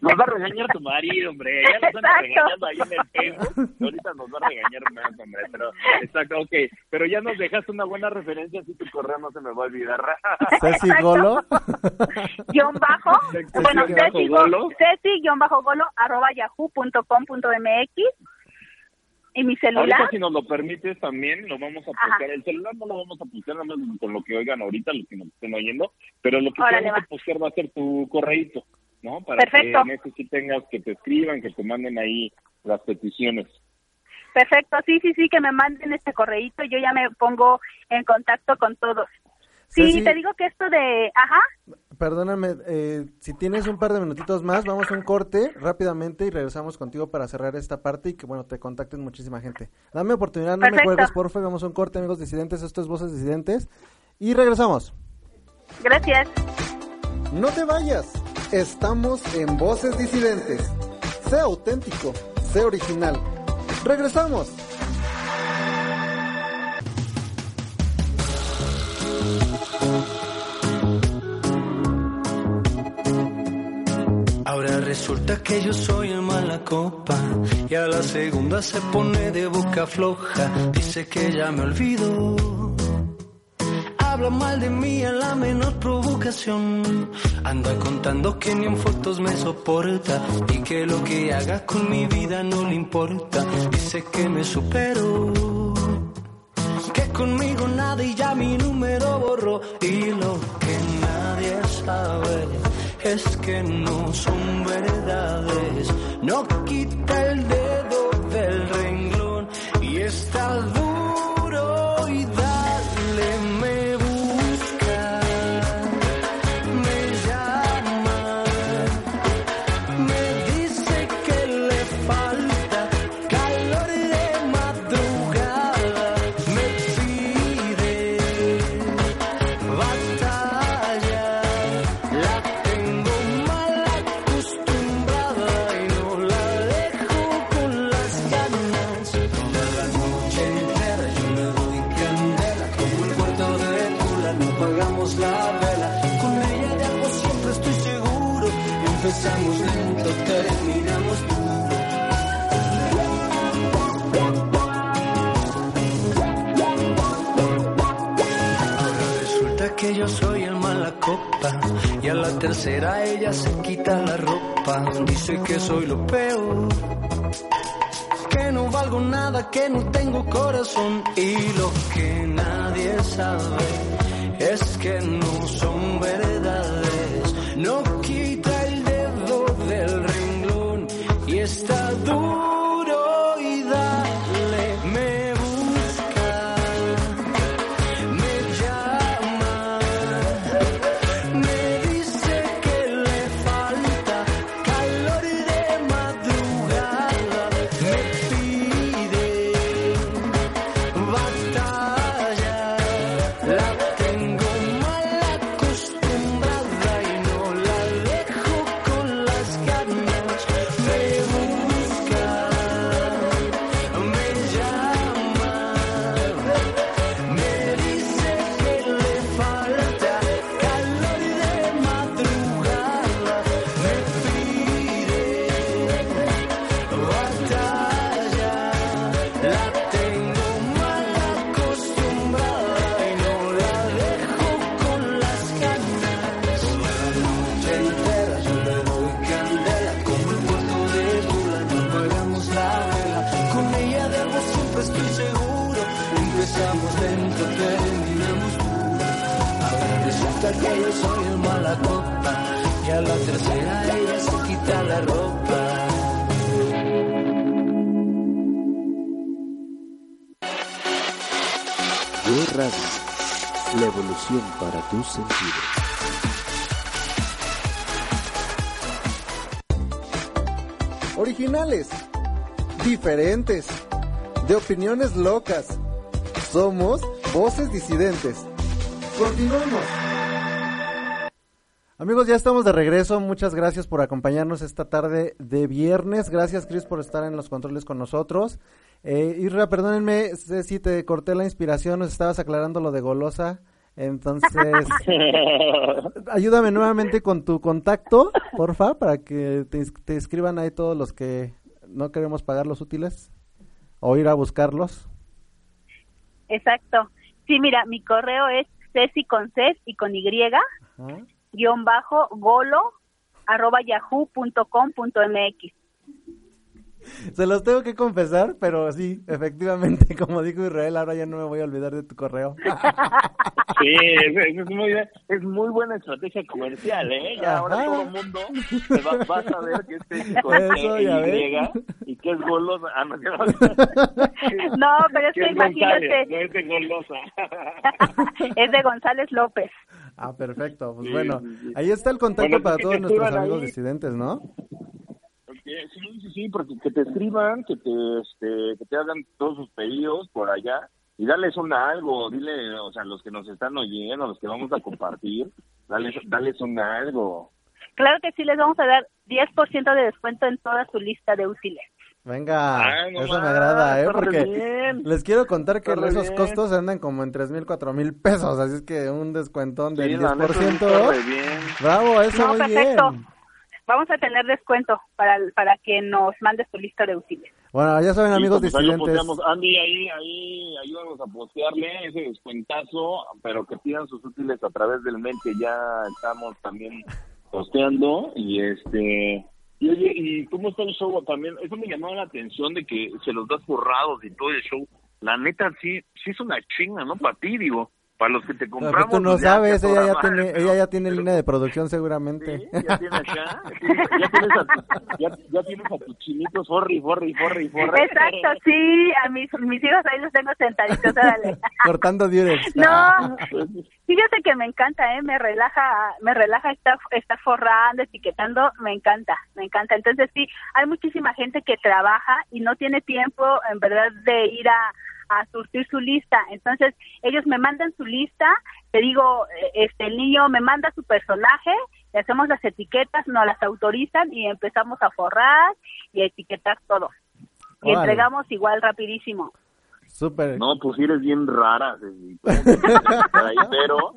Nos va, a regañar tu marido, hombre, ya nos están regañando ahí en el Facebook, ahorita nos va a regañar más, hombre, pero, exacto, ok, pero ya nos dejaste una buena referencia, así tu correo no se me va a olvidar. <laughs> Ceci Golo. Guión bajo, bueno, Ceci Golo, Ceci guion bajo Golo, arroba yahoo.com.mx ¿Y mi celular? si nos lo permites, también lo vamos a postear. El celular no lo vamos a postear nada más con lo que oigan ahorita, los que nos estén oyendo, pero lo que vamos a postear va a ser tu correíto, ¿no? Para que en este sí tengas que te escriban, que te manden ahí las peticiones. Perfecto, sí, sí, sí, que me manden este correíto, yo ya me pongo en contacto con todos. Sí, te digo que esto de, ajá. Perdóname, eh, si tienes un par de minutitos más, vamos a un corte rápidamente y regresamos contigo para cerrar esta parte y que, bueno, te contacten muchísima gente. Dame oportunidad, no me cuelgues, porfa, vamos a un corte, amigos disidentes, esto es Voces Disidentes, y regresamos. Gracias. No te vayas, estamos en Voces Disidentes. Sé auténtico, sé original. Regresamos. Ahora resulta que yo soy el mala copa y a la segunda se pone de boca floja. Dice que ya me olvido. Habla mal de mí a la menor provocación. Anda contando que ni en fotos me soporta y que lo que haga con mi vida no le importa. Dice que me supero. Que conmigo nada y ya mi número borró que no son verdades. Y a la tercera ella se quita la ropa. Dice que soy lo peor, que no valgo nada, que no tengo corazón y lo que nadie sabe es que no son verdades. No quita el dedo del renglón y está duro Para tus sentidos. Originales, diferentes, de opiniones locas. Somos Voces Disidentes. Continuamos. Amigos, ya estamos de regreso. Muchas gracias por acompañarnos esta tarde de viernes. Gracias, Chris, por estar en los controles con nosotros. Eh, Irra, perdónenme si te corté la inspiración, nos estabas aclarando lo de golosa. Entonces, <laughs> ayúdame nuevamente con tu contacto, porfa, para que te, te escriban ahí todos los que no queremos pagar los útiles o ir a buscarlos. Exacto. Sí, mira, mi correo es ceci con C y con Y, Ajá. guion bajo, golo, arroba yahoo punto com punto mx. <laughs> Se los tengo que confesar, pero sí, efectivamente, <laughs> como dijo Israel, ahora ya no me voy a olvidar de tu correo. <laughs> Sí, es, es muy, es muy buena estrategia comercial, ¿eh? Ya ahora todo el mundo se va, va a saber que es Ceci con Eso, E Y y que es golosa. Ah, no, que no. No, pero es que es imagínate, no es de golosa. es de González López. Ah, perfecto. Pues bueno, ahí está el contacto Bueno, para todos nuestros amigos ahí. disidentes, ¿no? Sí, sí, sí, porque que te escriban, que te, este, que te hagan todos sus pedidos por allá y darles una algo, dile, o sea, los que nos están oyendo, los que vamos a compartir, <laughs> dales, dales una algo. Claro que sí, les vamos a dar 10% de descuento en toda su lista de útiles. Venga, Ay, no eso me agrada, ¿eh? Porque bien. les quiero contar que esos bien. costos andan como en tres mil, cuatro mil pesos, así es que un descuentón del Sí, la neta, 10%. está re bien. Bravo, eso No, muy perfecto. bien. Vamos a tener descuento para, para que nos mande su lista de útiles. Bueno, ya saben, amigos Sí, pues disidentes. Andy, ahí, ahí, ayúdanos a postearle ese descuentazo, pero que pidan sus útiles a través del mail que ya estamos también posteando. Y este, y oye, ¿y cómo está el show también? Eso me llamó la atención de que se los das forrados y todo el show. La neta, sí, sí es una chinga, ¿no? Para ti, digo. Para los que te Pero compramos. tú no pues, ya, sabes, ella ya tiene, pero- ella ya tiene pero- línea de producción seguramente. Sí, ya tienes acá, <laughs> ya tienes a, tu- ya, ya tienes a tus chinitos, forri, forri, forri, forri. Exacto, sí, a mis, mis hijos ahí los tengo sentaditos, órale. <laughs> Cortando diurex. No, <laughs> fíjate que me encanta, ¿eh? Me relaja, me relaja estar, estar forrando, etiquetando, me encanta, me encanta. Entonces sí, hay muchísima gente que trabaja y no tiene tiempo, en verdad, de ir a, a surtir su lista. Entonces ellos me mandan su lista, te digo, eh, este, el niño me manda su personaje, le hacemos las etiquetas, nos las autorizan y empezamos a forrar y a etiquetar todo. Y entregamos igual rapidísimo. Súper. No, pues eres bien rara, Ceci. <laughs> Pero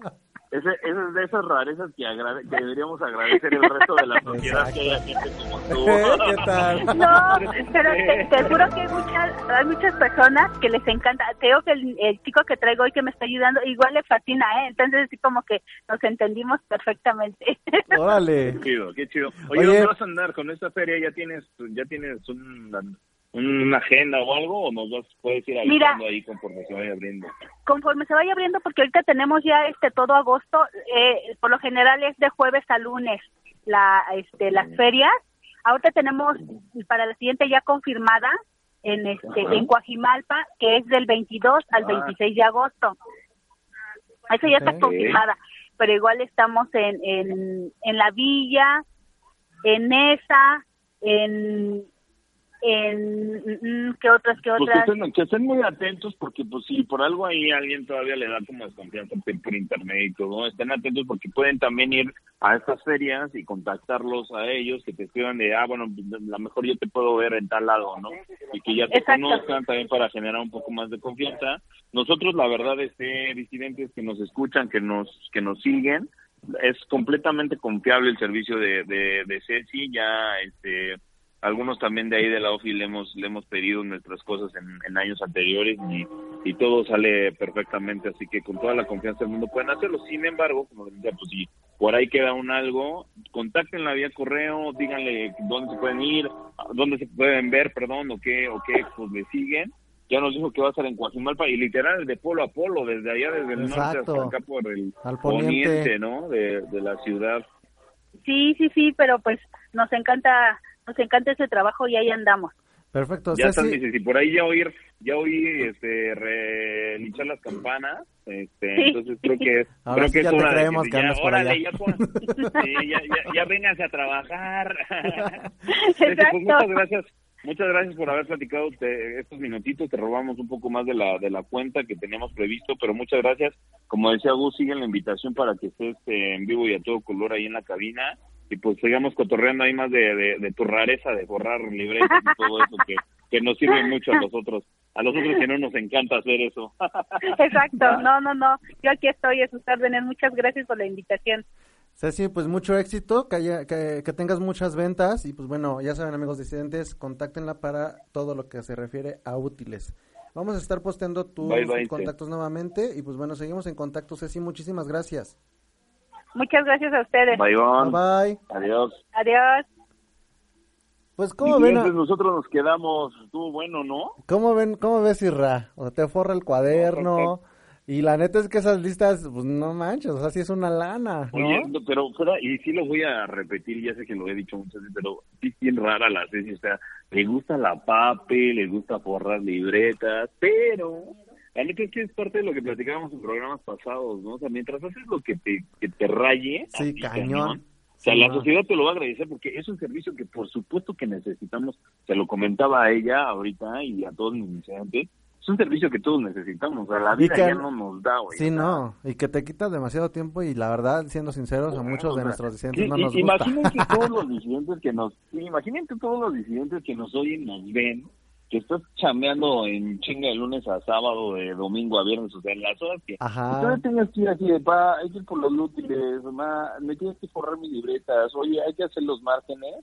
ese, ese es de esas rarezas que, agrade- que deberíamos agradecer el resto de la sociedad que haya gente como tú. <laughs> ¿Qué tal? No, pero te, te juro que hay muchas, hay muchas personas que les encanta. Te digo que el, el chico que traigo hoy que me está ayudando igual le fascina, ¿eh? Entonces así como que nos entendimos perfectamente. <laughs> Órale. Qué chido, qué chido. Oye, Oye. ¿dónde vas a andar con esta feria? ¿Ya tienes, ya tienes un- una agenda o algo? ¿O nos vas, puedes ir Mira. avisando ahí conforme se vaya abriendo? Conforme se vaya abriendo, porque ahorita tenemos ya este todo agosto, eh, por lo general es de jueves a lunes la, este, las ferias. Ahorita tenemos para la siguiente ya confirmada en este Ajá. en Coajimalpa, que es del 22 al Ah. 26 de agosto. Eso ya está confirmada, pero igual estamos en, en, en la villa, en esa, en en mm, qué otras qué Pues que otras estén, que estén muy atentos porque pues si por algo ahí alguien todavía le da como desconfianza por, internet y todo, estén atentos porque pueden también ir a estas ferias y contactarlos a ellos, que te escriban de, ah, bueno, a lo mejor yo te puedo ver en tal lado, ¿no? Y que ya te Exacto. conozcan también para generar un poco más de confianza. Nosotros, la verdad, este, disidentes que nos escuchan, que nos, que nos siguen, es completamente confiable el servicio de, de, de Ceci, ya, este, algunos también de ahí de la OFI le hemos le hemos pedido nuestras cosas en, en años anteriores y, y todo sale perfectamente así que con toda la confianza del mundo pueden hacerlo sin embargo como les decía pues si por ahí queda un algo contáctenla vía correo díganle dónde se pueden ir dónde se pueden ver perdón o qué o qué pues le siguen ya nos dijo que va a estar en Coajimalpa y literal de polo a polo desde allá desde el norte Exacto. hasta acá por el Al poniente. poniente no de, de la ciudad Sí, sí, sí, pero pues nos encanta, nos encanta ese trabajo y ahí andamos. Perfecto. Ya están, Ceci, dices, y por ahí ya oír, ya oí este, relinchar las campanas, este, Sí. entonces creo que, Ahora creo sí que ya es te creemos que ya, por órale, allá. ya, pon- sí, ya, ya, ya vénganse a trabajar. <laughs> Ceci, pues muchas Exacto. gracias, muchas gracias por haber platicado te- estos minutitos, te robamos un poco más de la, de la cuenta que teníamos previsto, pero muchas gracias. Como decía Gus, siguen la invitación para que estés eh, en vivo y a todo color ahí en la cabina y pues sigamos cotorreando ahí más de, de, de tu rareza de borrar libretas y todo eso que, que nos sirve mucho a nosotros, a nosotros que no nos encanta hacer eso. <laughs> Exacto, no, no, no. Yo aquí estoy a sus órdenes. Muchas gracias por la invitación. Ceci, pues mucho éxito, que, haya- que, que tengas muchas ventas y pues bueno, ya saben amigos disidentes, contáctenla para todo lo que se refiere a útiles. Vamos a estar posteando tus Bye, bye, sí. contactos nuevamente y pues bueno, seguimos en contacto Ceci, muchísimas gracias. Muchas gracias a ustedes. Bye, Bye bye. Adiós. Adiós. Pues cómo ven, nosotros nos quedamos, estuvo bueno, ¿no? cómo ven, cómo ves Irra, o sea, te forra el cuaderno y la neta es que esas listas, pues no manches, o sea, sí es una lana, ¿no? Oye, no, pero fuera, y sí lo voy a repetir, ya sé que lo he dicho muchas veces, pero sí es bien rara la Ceci, o sea, le gusta la pape, le gusta forrar libretas, pero La neta es que es parte de lo que platicábamos en programas pasados, ¿no? O sea, mientras haces lo que te, que te raye, sí, cañón. O sea, la sociedad te lo va a agradecer porque es un servicio que por supuesto que necesitamos. Se lo comentaba a ella ahorita y a todos mis iniciantes. Es un servicio que todos necesitamos. O sea, la vida ya no nos da, güey. Sí, no. Y que te quita demasiado tiempo y la verdad, siendo sinceros, a muchos de nuestros disidentes no nos gusta. Imagínense todos los <laughs> disidentes que nos... Imagínense todos los disidentes que nos oyen, nos ven que estás chameando en chinga de lunes a sábado, de domingo a viernes, o sea, en las horas que Ajá. tengas que ir así de, pa, hay que ir por los útiles, ma, me tienes que forrar mis libretas, oye, hay que hacer los márgenes.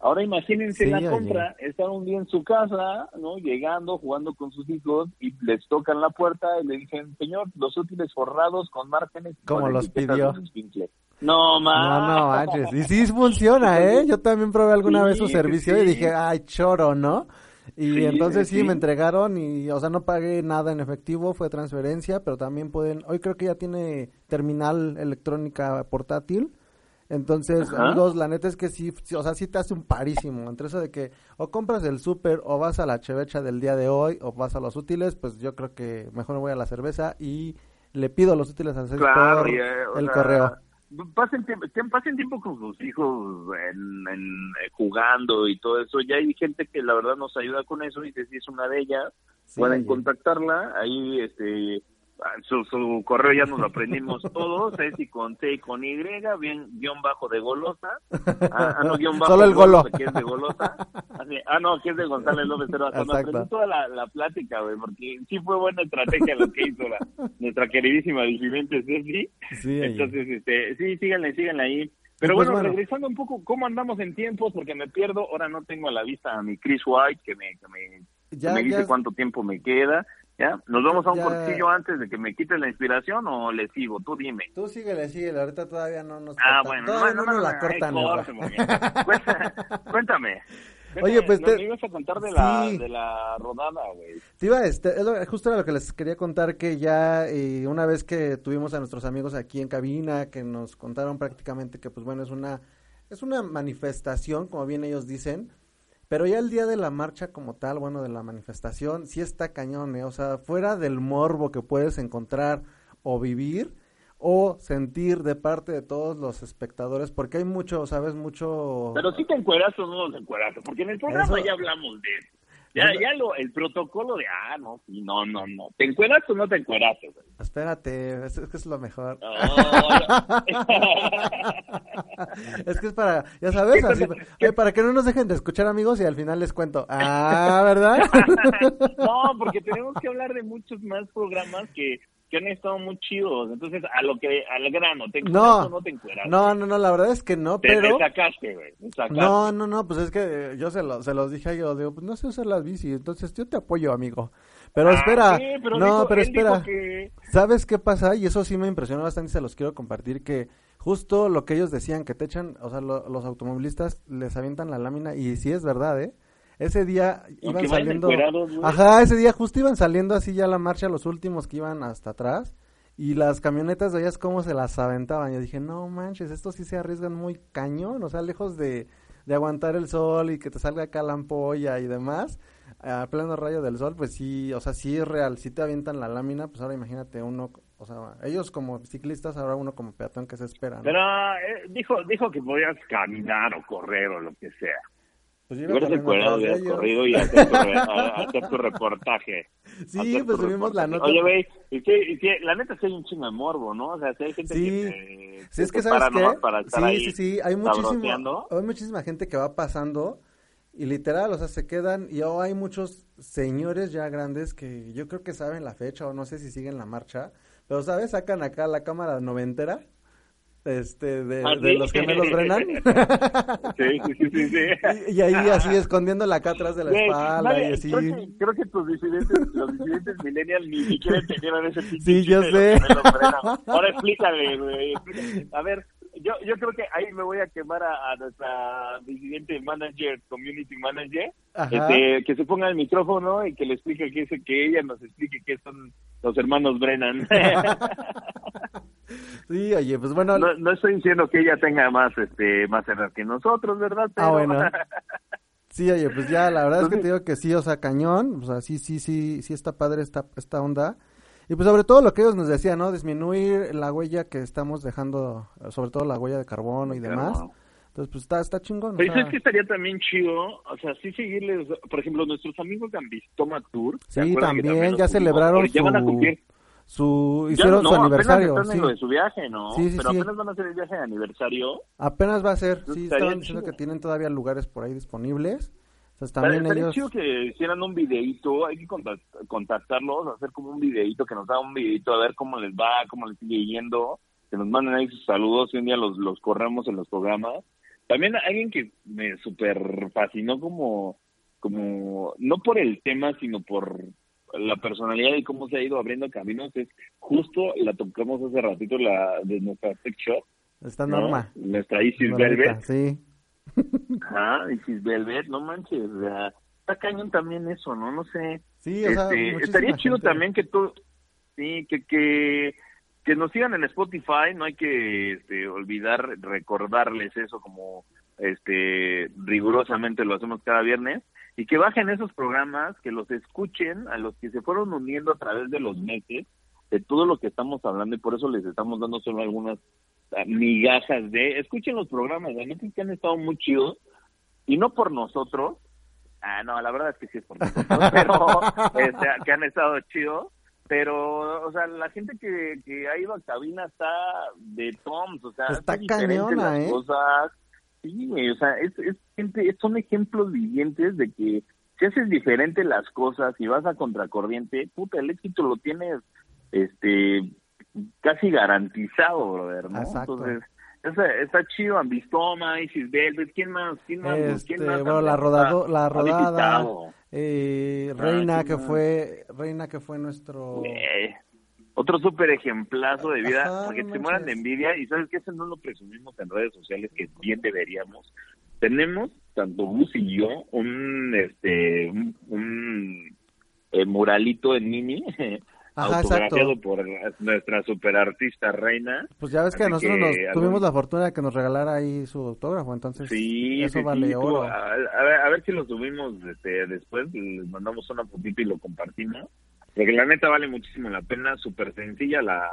Ahora imagínense Sí, la oye. compra, estar un día en su casa, ¿no? Llegando, jugando con sus hijos y les tocan la puerta y le dicen, señor, los útiles forrados con márgenes. Como los pidió. de escuincle". No, ma. No, no manches. Y sí funciona, ¿eh? Yo también probé alguna Sí, vez su servicio y dije, ay, choro, ¿no? Y Sí, entonces sí, sí. me entregaron y, o sea, no pagué nada en efectivo, fue transferencia, pero también pueden, hoy creo que ya tiene terminal electrónica portátil. Entonces, Ajá. amigos, la neta es que sí, sí, o sea, sí te hace un parísimo. Entre eso de que o compras el súper o vas a la chevecha del día de hoy o vas a los útiles, pues yo creo que mejor me voy a la cerveza y le pido los útiles a César Claro, por y, o el sea, correo. Pasen tiempo, pasen tiempo con sus hijos en, en, eh, jugando y todo eso. Ya hay gente que la verdad nos ayuda con eso y que si es una de ellas, Sí, pueden contactarla. Ahí este su, su correo ya nos lo aprendimos todos, es y con T y con Y, bien guion bajo de golosa. Ah, ah, no, guion bajo Solo el golo. que es de golosa. Así, ah, no, que es de González López, pero hasta me Exacto. aprendí toda la, la plática, güey, porque sí fue buena estrategia lo que hizo la, nuestra queridísima disidente Ceci. Sí. Entonces, este, sí, síganle, síganle ahí. Pero Pues bueno, bueno. regresando un poco, ¿cómo andamos en tiempos? Porque me pierdo, ahora no tengo a la vista a mi Chris White, que me, que me, que me dice ya- cuánto tiempo me queda. ¿Ya? ¿Nos vamos a un Ya- cortillo antes de que me quites la inspiración o le sigo? Tú dime. Tú síguele, síguele, ahorita todavía no nos Ah, cortan. bueno, todavía no, no, nos no, la cortan. Cuéntame. Cuéntame. Oye, pues te- ibas a contar de la, Sí. de la rodada, güey. Te iba, este, es lo- justo era lo que les quería contar, que ya eh, una vez que tuvimos a nuestros amigos aquí en cabina, que nos contaron prácticamente que, pues bueno, es una, es una manifestación, como bien ellos dicen, pero ya el día de la marcha como tal, bueno, de la manifestación, sí está cañón, ¿eh? o sea, fuera del morbo que puedes encontrar o vivir o sentir de parte de todos los espectadores, porque hay mucho, ¿sabes? Mucho... Pero sí te encueras o no te encueras, porque en el programa Eso- ya hablamos de eso. Ya, ya lo, el protocolo de, ah, no, sí, no, no, no. ¿Te encueras o no te encueras, güey? Espérate, es, es que es lo mejor. <laughs> Es que es para, ya sabes, así, eh, para que no nos dejen de escuchar amigos y al final les cuento. Ah, ¿verdad? <laughs> no, porque tenemos que hablar de muchos más programas que, que han estado muy chidos. Entonces, a lo que, al grano, ¿te No, o no te encueras? no, no, no, la verdad es que no, Te, pero... te sacaste, güey. te sacaste. No, no, no, pues es que eh, yo se, lo, se los dije a ellos, digo, pues no sé usar las bici, entonces yo te apoyo, amigo. Pero Ah, espera, sí, pero no, dijo- pero espera. que- ¿Sabes qué pasa? Y eso sí me impresionó bastante y se los quiero compartir, que justo lo que ellos decían, que te echan, o sea, lo- los automovilistas les avientan la lámina, y sí es verdad, ¿eh? Ese día iban saliendo... Ajá, ese día justo iban saliendo así ya la marcha, los últimos que iban hasta atrás, y las camionetas de ellas cómo se las aventaban. Yo dije, no manches, estos sí se arriesgan muy cañón, o sea, lejos de, de aguantar el sol y que te salga acá la ampolla y demás, a pleno rayo del sol, pues sí, o sea, sí es real, sí te avientan la lámina, pues ahora imagínate uno, o sea, ellos como ciclistas, ahora uno como peatón que se espera. ¿no? Pero eh, dijo, dijo que podías caminar o correr o lo que sea. Pues yo iba eres el corriendo cuerado, atrás de hubieras corrido y hacer tu, re- <laughs> a- hacer tu reportaje. Sí, Hacer pues subimos la nota. Oye, güey, y sí, y sí, la neta sí hay un chingo de morbo, ¿no? O sea, sí hay gente Sí. que Sí, es que sabes qué? para estar Sí, ahí sí, sí, hay muchísimo, hay muchísima gente que va pasando y literal, o sea, se quedan y oh, hay muchos señores ya grandes que yo creo que saben la fecha o no sé si siguen la marcha, pero sabes, sacan acá la cámara noventera este de, ¿Ah, de los gemelos <laughs> Brennan <laughs> Sí, sí, sí, sí. y, y ahí así escondiéndola acá atrás de la espalda y así. Creo que, creo que tus disidentes, los disidentes millennials ni siquiera entendieron ese Sí, yo sé. Brennan. Ahora explícale, güey. A ver, yo, yo creo que ahí me voy a quemar a, a nuestra disidente manager, community manager, este, que se ponga el micrófono y que le explique que, es, que ella nos explique qué son los hermanos Brennan. <laughs> Sí, oye, pues bueno, no, no estoy diciendo que ella tenga más, este, más edad que nosotros, ¿verdad? Ah, bueno. <laughs> Sí, oye, pues ya, la verdad es que te digo que sí, o sea, cañón, o sea, sí, sí, sí, sí está padre esta, esta onda. Y pues sobre todo lo que ellos nos decían, ¿no? Disminuir la huella que estamos dejando, sobre todo la huella de carbono y demás. Entonces, pues está, está chingón. Pero es que estaría también chido, o sea, sí seguirles, por ejemplo, nuestros amigos de Ambistoma Tour. Sí, también, ya celebraron su... Ya van a cumplir su hicieron su aniversario sí. de su viaje no sí, sí, pero apenas van a hacer el viaje de aniversario. Apenas va a ser sí estaban diciendo que tienen todavía lugares por ahí disponibles. Entonces también ellos que hicieran un videito hay que contactarlos hacer como un videito que nos haga un videito a ver cómo les va cómo les sigue yendo que nos manden ahí sus saludos y un día los los corremos en los programas. También alguien que me super fascinó como como no por el tema sino por la personalidad y cómo se ha ido abriendo caminos es justo la tocamos hace ratito la de nuestra tech shop esta norma nuestra Isis Normita, Velvet. sí. Ajá Isis Velvet no manches o sea, está cañón también eso no no sé sí o sea, Este, muchísima estaría chido gente. también que tú sí que que que nos sigan en Spotify no hay que este, olvidar recordarles eso como este rigurosamente lo hacemos cada viernes y que bajen esos programas, que los escuchen a los que se fueron uniendo a través de los meses de todo lo que estamos hablando y por eso les estamos dando solo algunas ah, migajas de escuchen los programas, la neta es que han estado muy chidos y no por nosotros, ah no, la verdad es que sí es por nosotros, <laughs> pero este, que han estado chidos, pero o sea, la gente que, que ha ido a cabina está de toms, o sea, Está cañona, las ¿eh? cosas, Sí, güey, o sea, es, es gente, son ejemplos vivientes de que si haces diferente las cosas y vas a contracorriente, puta, el éxito lo tienes este casi garantizado, brother, ¿no? Exacto. Entonces, está, está chido, Ambistoma, Isis Velvet, ¿quién más? ¿Quién más? Este, ¿Quién más bueno, la, rodado, la rodada, eh, Ah, Reina ¿quién que más? fue, Reina que fue nuestro, Eh, otro súper ejemplazo de vida, Ajá, porque no te mueran de envidia y sabes que eso no lo presumimos en redes sociales, que bien deberíamos. Tenemos, tanto Gus y yo, un, este, un, un, eh, muralito en mini, <laughs> Ajá, autografiado exacto. por nuestra superartista Reina. pues ya ves que Así nosotros que, nos algún- tuvimos la fortuna de que nos regalara ahí su autógrafo, entonces Sí, eso sí, vale sí, oro. A, a ver, a ver si lo subimos este, después, les mandamos una fotito y lo compartimos. Porque la neta vale muchísimo la pena, súper sencilla la,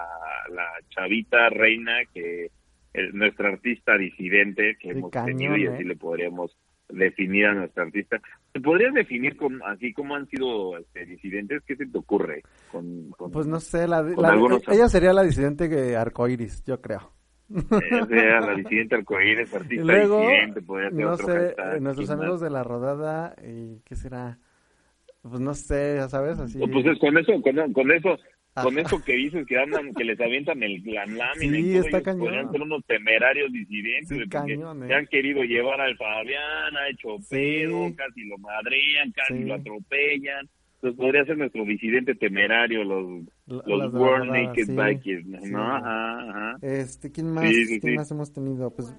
la chavita reina que es nuestra artista disidente que hemos cañón, tenido y ¿eh? así le podríamos definir a nuestra artista. ¿Te podrías definir con, así como han sido este, disidentes? ¿Qué se te ocurre? Con, con- Pues no sé, la, con la- algunos- ella sería la disidente que arcoiris, yo creo. eh, sea la disidente arcoíris, Y <laughs> artista luego, disidente, podría ser no otro sé, eh, nuestros amigos de la rodada, y ¿qué será? Pues no sé, ya sabes, así. Pues es con eso, con, con eso, con Ajá. eso que dices que andan, que les avientan el, la lámina Sí, y todo, está cañón. podrían ser unos temerarios disidentes, Sí, cañón, eh. se han querido llevar al Fabián, ha hecho Sí. pedo, casi lo madrean, casi lo atropellan. Entonces podría ser nuestro disidente temerario, los, La- los World rodada, Naked. Bikers, ¿no? Ajá, ajá. Este, ¿quién más? ¿Quién más hemos tenido? Pues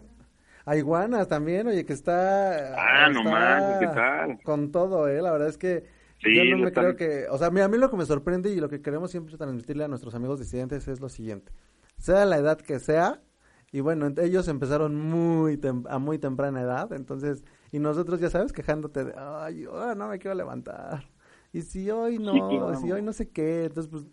a Iguana también, oye, que está... Ah, no está manches, ¿qué tal? Con todo, eh, la verdad es que Sí, yo no me están- creo que... O sea, mira, a mí lo que me sorprende y lo que queremos siempre transmitirle a nuestros amigos disidentes es lo siguiente. Sea la edad que sea, y bueno, ellos empezaron muy tem- a muy temprana edad, entonces... Y nosotros, ya sabes, quejándote de, ay, no me quiero levantar. Y si hoy no, claro. si hoy no sé qué, entonces pues...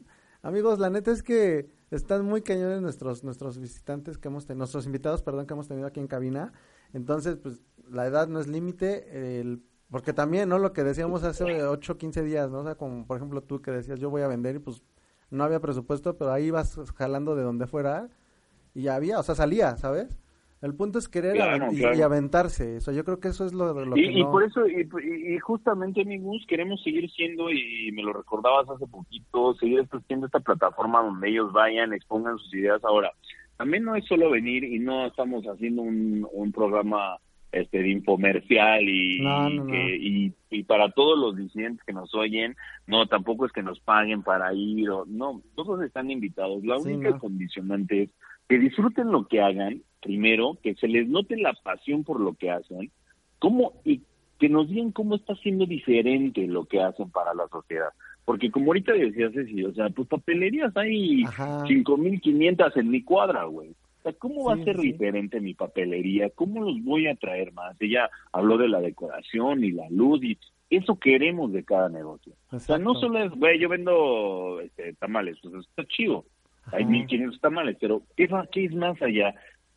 Amigos, la neta es que están muy cañones nuestros nuestros visitantes que hemos tenido, nuestros invitados, perdón, que hemos tenido aquí en cabina. Entonces, pues la edad no es límite, el porque también, ¿no? Lo que decíamos hace 8, 15 días, ¿no? O sea, como por ejemplo tú que decías, yo voy a vender y pues no había presupuesto, pero ahí vas jalando de donde fuera y ya había, o sea, salía, ¿sabes? El punto es querer Claro, y, claro. y aventarse, o sea, yo creo que eso es lo, lo y, que y no... por eso, y, y- justamente, amigos, queremos seguir siendo, y me lo recordabas hace poquito, seguir siendo esta plataforma donde ellos vayan, expongan sus ideas. Ahora, también no es solo venir y no estamos haciendo un, un programa este de infomercial y, No, y no, no. que- y, y para todos los disidentes que nos oyen, no, tampoco es que nos paguen para ir, o no, todos están invitados. La Sí, única condicionante es que disfruten lo que hagan, primero, que se les note la pasión por lo que hacen, cómo y que nos digan cómo está siendo diferente lo que hacen para la sociedad. Porque como ahorita decías, Ceci, o sea, pues papelerías hay Ajá. 5.500 en mi cuadra, güey. Sea, ¿cómo va a ser diferente mi papelería? ¿Cómo los voy a traer más? Ella habló de la decoración y la luz y eso queremos de cada negocio. O sea, no solo es, güey, yo vendo este, tamales, pues está chido. Hay 1500 tamales, pero ¿qué, ¿qué es más allá?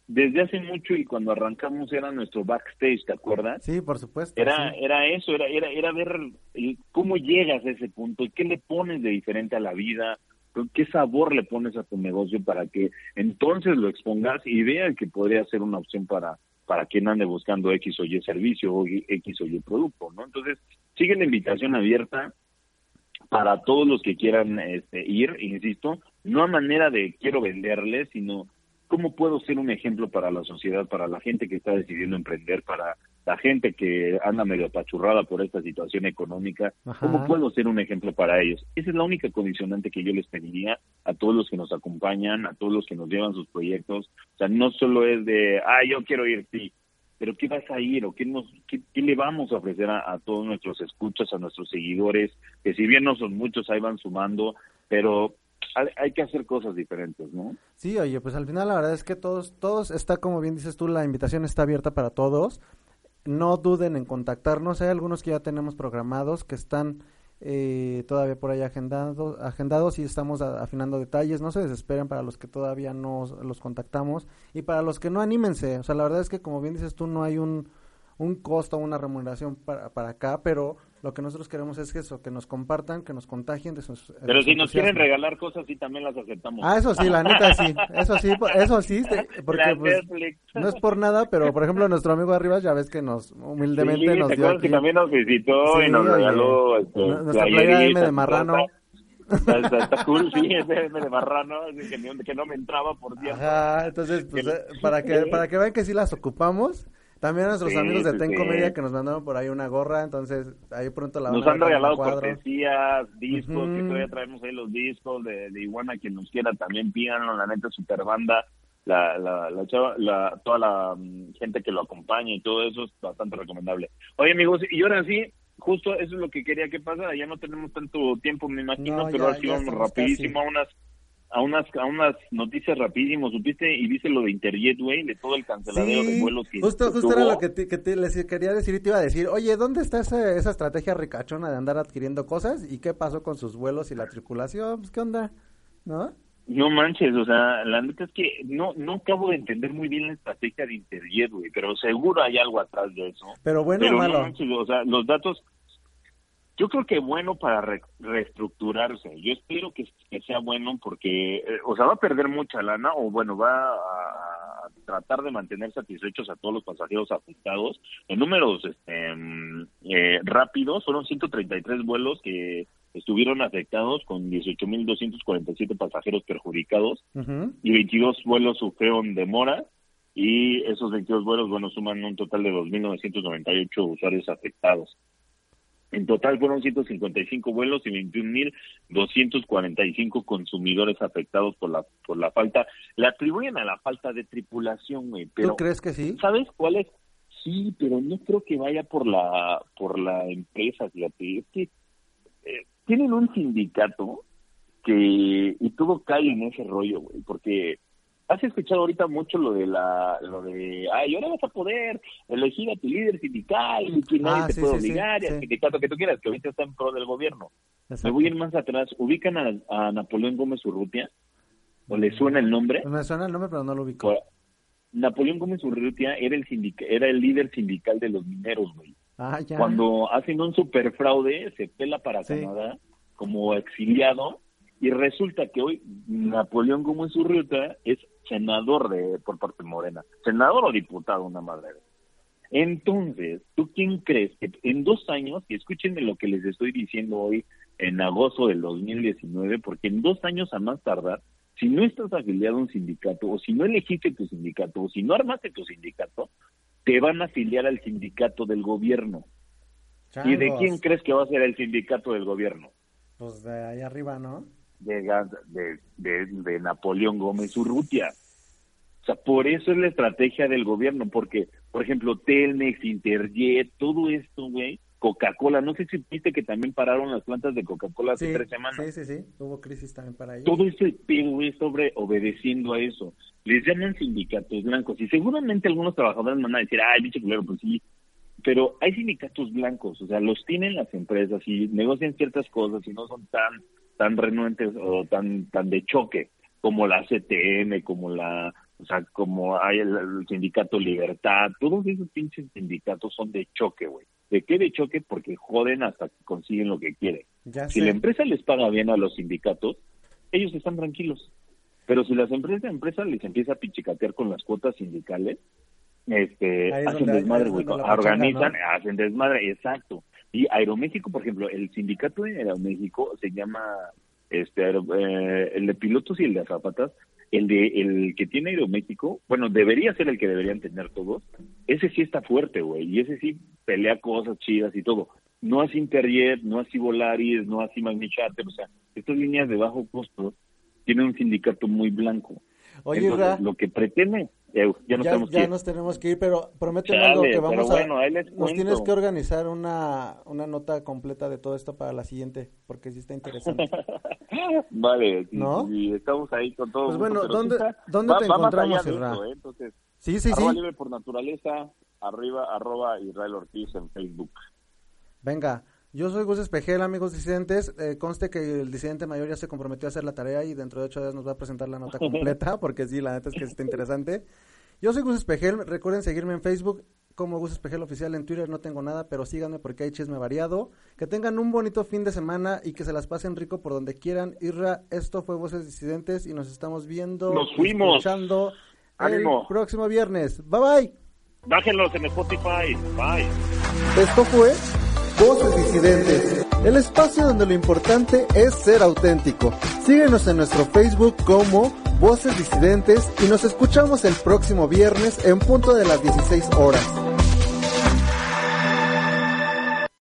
Desde hace mucho y cuando arrancamos era nuestro backstage, ¿te acuerdas? Sí, por supuesto. Era, era eso, era, era, era ver cómo llegas a ese punto y qué le pones de diferente a la vida, qué sabor le pones a tu negocio para que entonces lo expongas y vean que podría ser una opción para, para quien ande buscando X o Y servicio o X o Y producto, ¿no? Entonces, sigue la invitación abierta para todos los que quieran este, ir, insisto, no a manera de quiero venderles, sino cómo puedo ser un ejemplo para la sociedad, para la gente que está decidiendo emprender, para la gente que anda medio apachurrada por esta situación económica, ¿cómo puedo ser un ejemplo para ellos? Esa es la única condicionante que yo les pediría a todos los que nos acompañan, a todos los que nos llevan sus proyectos. O sea, no solo es de, ah, yo quiero ir, sí, pero ¿qué vas a ir o qué, nos, qué, le vamos a ofrecer a, todos nuestros escuchas, a nuestros seguidores? Que si bien no son muchos, ahí van sumando, pero hay, que hacer cosas diferentes, ¿no? Sí, oye, pues al final la verdad es que todos, todos está, como bien dices tú, la invitación está abierta para todos no duden en contactarnos. Hay algunos que ya tenemos programados que están eh, todavía por ahí agendados, agendados y estamos afinando detalles. No se desesperen para los que todavía no los contactamos y para los que no anímense. O sea, la verdad es que como bien dices tú, no hay un, un costo, una remuneración para, para acá, pero lo que nosotros queremos es que eso, que nos compartan, que nos contagien de sus. Pero si nos quieren regalar cosas, sí también las aceptamos. Ah, eso sí, la neta sí. Eso sí, eso sí, porque pues, no es por nada, pero por ejemplo, nuestro amigo arriba ya ves que nos humildemente nos dio. que también nos visitó y nos regaló. Este, nuestra playa M de marrano. Está, cool, sí, ese M de marrano, que, que no me entraba por día. Ajá, entonces, pues, eh, para que, <laughs> para que vean que sí las ocupamos. También a nuestros amigos de Ten Comedia que nos mandaron por ahí una gorra, entonces ahí pronto la Nos han regalado cortesías, discos, que todavía traemos ahí los discos de, de Iguana, quien nos quiera también pídanlo, la neta super banda, la, la, la, chava, la toda la mm, gente que lo acompaña y todo eso es bastante recomendable. Oye amigos, y ahora sí, justo eso es lo que quería que pasa, ya no tenemos tanto tiempo me imagino, pero así vamos rapidísimo a unas a unas a unas noticias rapidísimo, supiste y viste lo de Interjet, güey, de todo el canceladero de vuelos que justo justo era lo que, te, que te, les quería decir y te iba a decir, oye, ¿dónde está esa, esa estrategia ricachona de andar adquiriendo cosas y qué pasó con sus vuelos y la tripulación? Pues, ¿qué onda? ¿No? No manches, o sea, la neta es que no no acabo de entender muy bien la estrategia de Interjet, güey, pero seguro hay algo atrás de eso. Pero bueno, pero malo. o sea, los datos yo creo que bueno para reestructurarse. Yo espero que, sea bueno porque, eh, o sea, va a perder mucha lana o, bueno, va a tratar de mantener satisfechos a todos los pasajeros afectados. En números este, mm, eh, rápidos, fueron 133 vuelos que estuvieron afectados con 18.247 pasajeros perjudicados y 22 vuelos sufrieron demora y esos 22 vuelos, bueno, suman un total de 2.998 usuarios afectados. En total fueron 155 vuelos y 21.245 consumidores afectados por la por la falta. Le atribuyen a la falta de tripulación, güey. Pero, ¿Tú crees que sí? ¿Sabes cuál es? Sí, pero no creo que vaya por la por la empresa, fíjate. Es que eh, tienen un sindicato que y todo cae en ese rollo, güey, porque has escuchado ahorita mucho lo de la, lo de, ay, ahora vas a poder elegir a tu líder sindical y que nadie ah, te puede obligar y al sindicato que tú quieras, que ahorita está en pro del gobierno. Me voy a ir más atrás. ¿Ubican a, Napoleón Gómez Urrutia? ¿O le suena el nombre? Me suena el nombre, pero no lo ubico. Napoleón Gómez Urrutia era el era el líder sindical de los mineros, güey. Ah, ya. Cuando hacen un super fraude, se pela para Canadá como exiliado y resulta que hoy Napoleón Gómez Urrutia es senador de por parte de Morena, senador o diputado, una madre. Entonces, ¿tú quién crees que en dos años, y escúchenme lo que les estoy diciendo hoy en agosto del 2019, porque en dos años a más tardar, si no estás afiliado a un sindicato, o si no elegiste tu sindicato, o si no armaste tu sindicato, te van a afiliar al sindicato del gobierno. ¿Y de quién crees que va a ser el sindicato del gobierno? Pues de ahí arriba, ¿no? De, de, de, Napoleón Gómez Urrutia. O sea, por eso es la estrategia del gobierno, porque, por ejemplo, Telmex, Interjet, todo esto, güey, Coca-Cola, no sé si viste que también pararon las plantas de Coca-Cola hace Sí, tres semanas. sí, sí, sí, hubo crisis también para ellos. Todo ese pedo es sobre obedeciendo a eso. Les llaman sindicatos blancos y seguramente algunos trabajadores van a decir, ay, bicho culero, pues sí. Pero hay sindicatos blancos, o sea, los tienen las empresas y negocian ciertas cosas y no son tan tan renuentes o tan tan de choque como la CTM, como la, o sea, como hay el, el sindicato Libertad, todos esos pinches sindicatos son de choque, güey. ¿De qué de choque? Porque joden hasta que consiguen lo que quieren. Ya Si sé. la empresa les paga bien a los sindicatos, ellos están tranquilos. Pero si las empresas, la empresa les empieza a pichicatear con las cuotas sindicales, este, es hacen desmadre, es güey. Organizan, hacen desmadre, exacto. Y Aeroméxico, por ejemplo, el sindicato de Aeroméxico se llama, este, eh, el de pilotos y el de azafatas, el de el que tiene Aeroméxico, bueno, debería ser el que deberían tener todos. Ese sí está fuerte, güey, y ese sí pelea cosas chidas y todo. No así Interjet, no así Volaris, no así Magni Charter, o sea, estas líneas de bajo costo tienen un sindicato muy blanco. Oye, Entonces, Ra, lo que pretende, eh, ya nos ya, tenemos ya que ir. nos tenemos que ir, pero prométeme algo que pero vamos bueno, a... ahí les Nos tienes que organizar una, una nota completa de todo esto para la siguiente, porque sí está interesante. <laughs> Vale, ¿No? sí, sí, estamos ahí con todo. Pues bueno, ¿dónde- dónde va- te va encontramos, Isra? eso, ¿eh? Entonces, Sí, sí, arroba sí. libre por naturaleza, arriba, arroba Israel Ortiz en Facebook. Venga, yo soy Gus Espejel, amigos disidentes. Eh, conste que el disidente mayor ya se comprometió a hacer la tarea y dentro de ocho días nos va a presentar la nota <laughs> completa, porque sí, la neta es que está interesante. Yo soy Gus Espejel, recuerden seguirme en Facebook como Gus Espejel Oficial, en Twitter no tengo nada, pero síganme porque hay chisme variado. Que tengan un bonito fin de semana y que se las pasen rico por donde quieran. Irra, esto fue Voces Disidentes y nos estamos viendo, Nos fuimos. escuchando Ánimo. el próximo viernes. Bye bye. Bájenlos en Spotify. Bye. Esto fue Voces Disidentes, el espacio donde lo importante es ser auténtico. Síguenos en nuestro Facebook como Voces Disidentes y nos escuchamos el próximo viernes en punto de las 16 horas.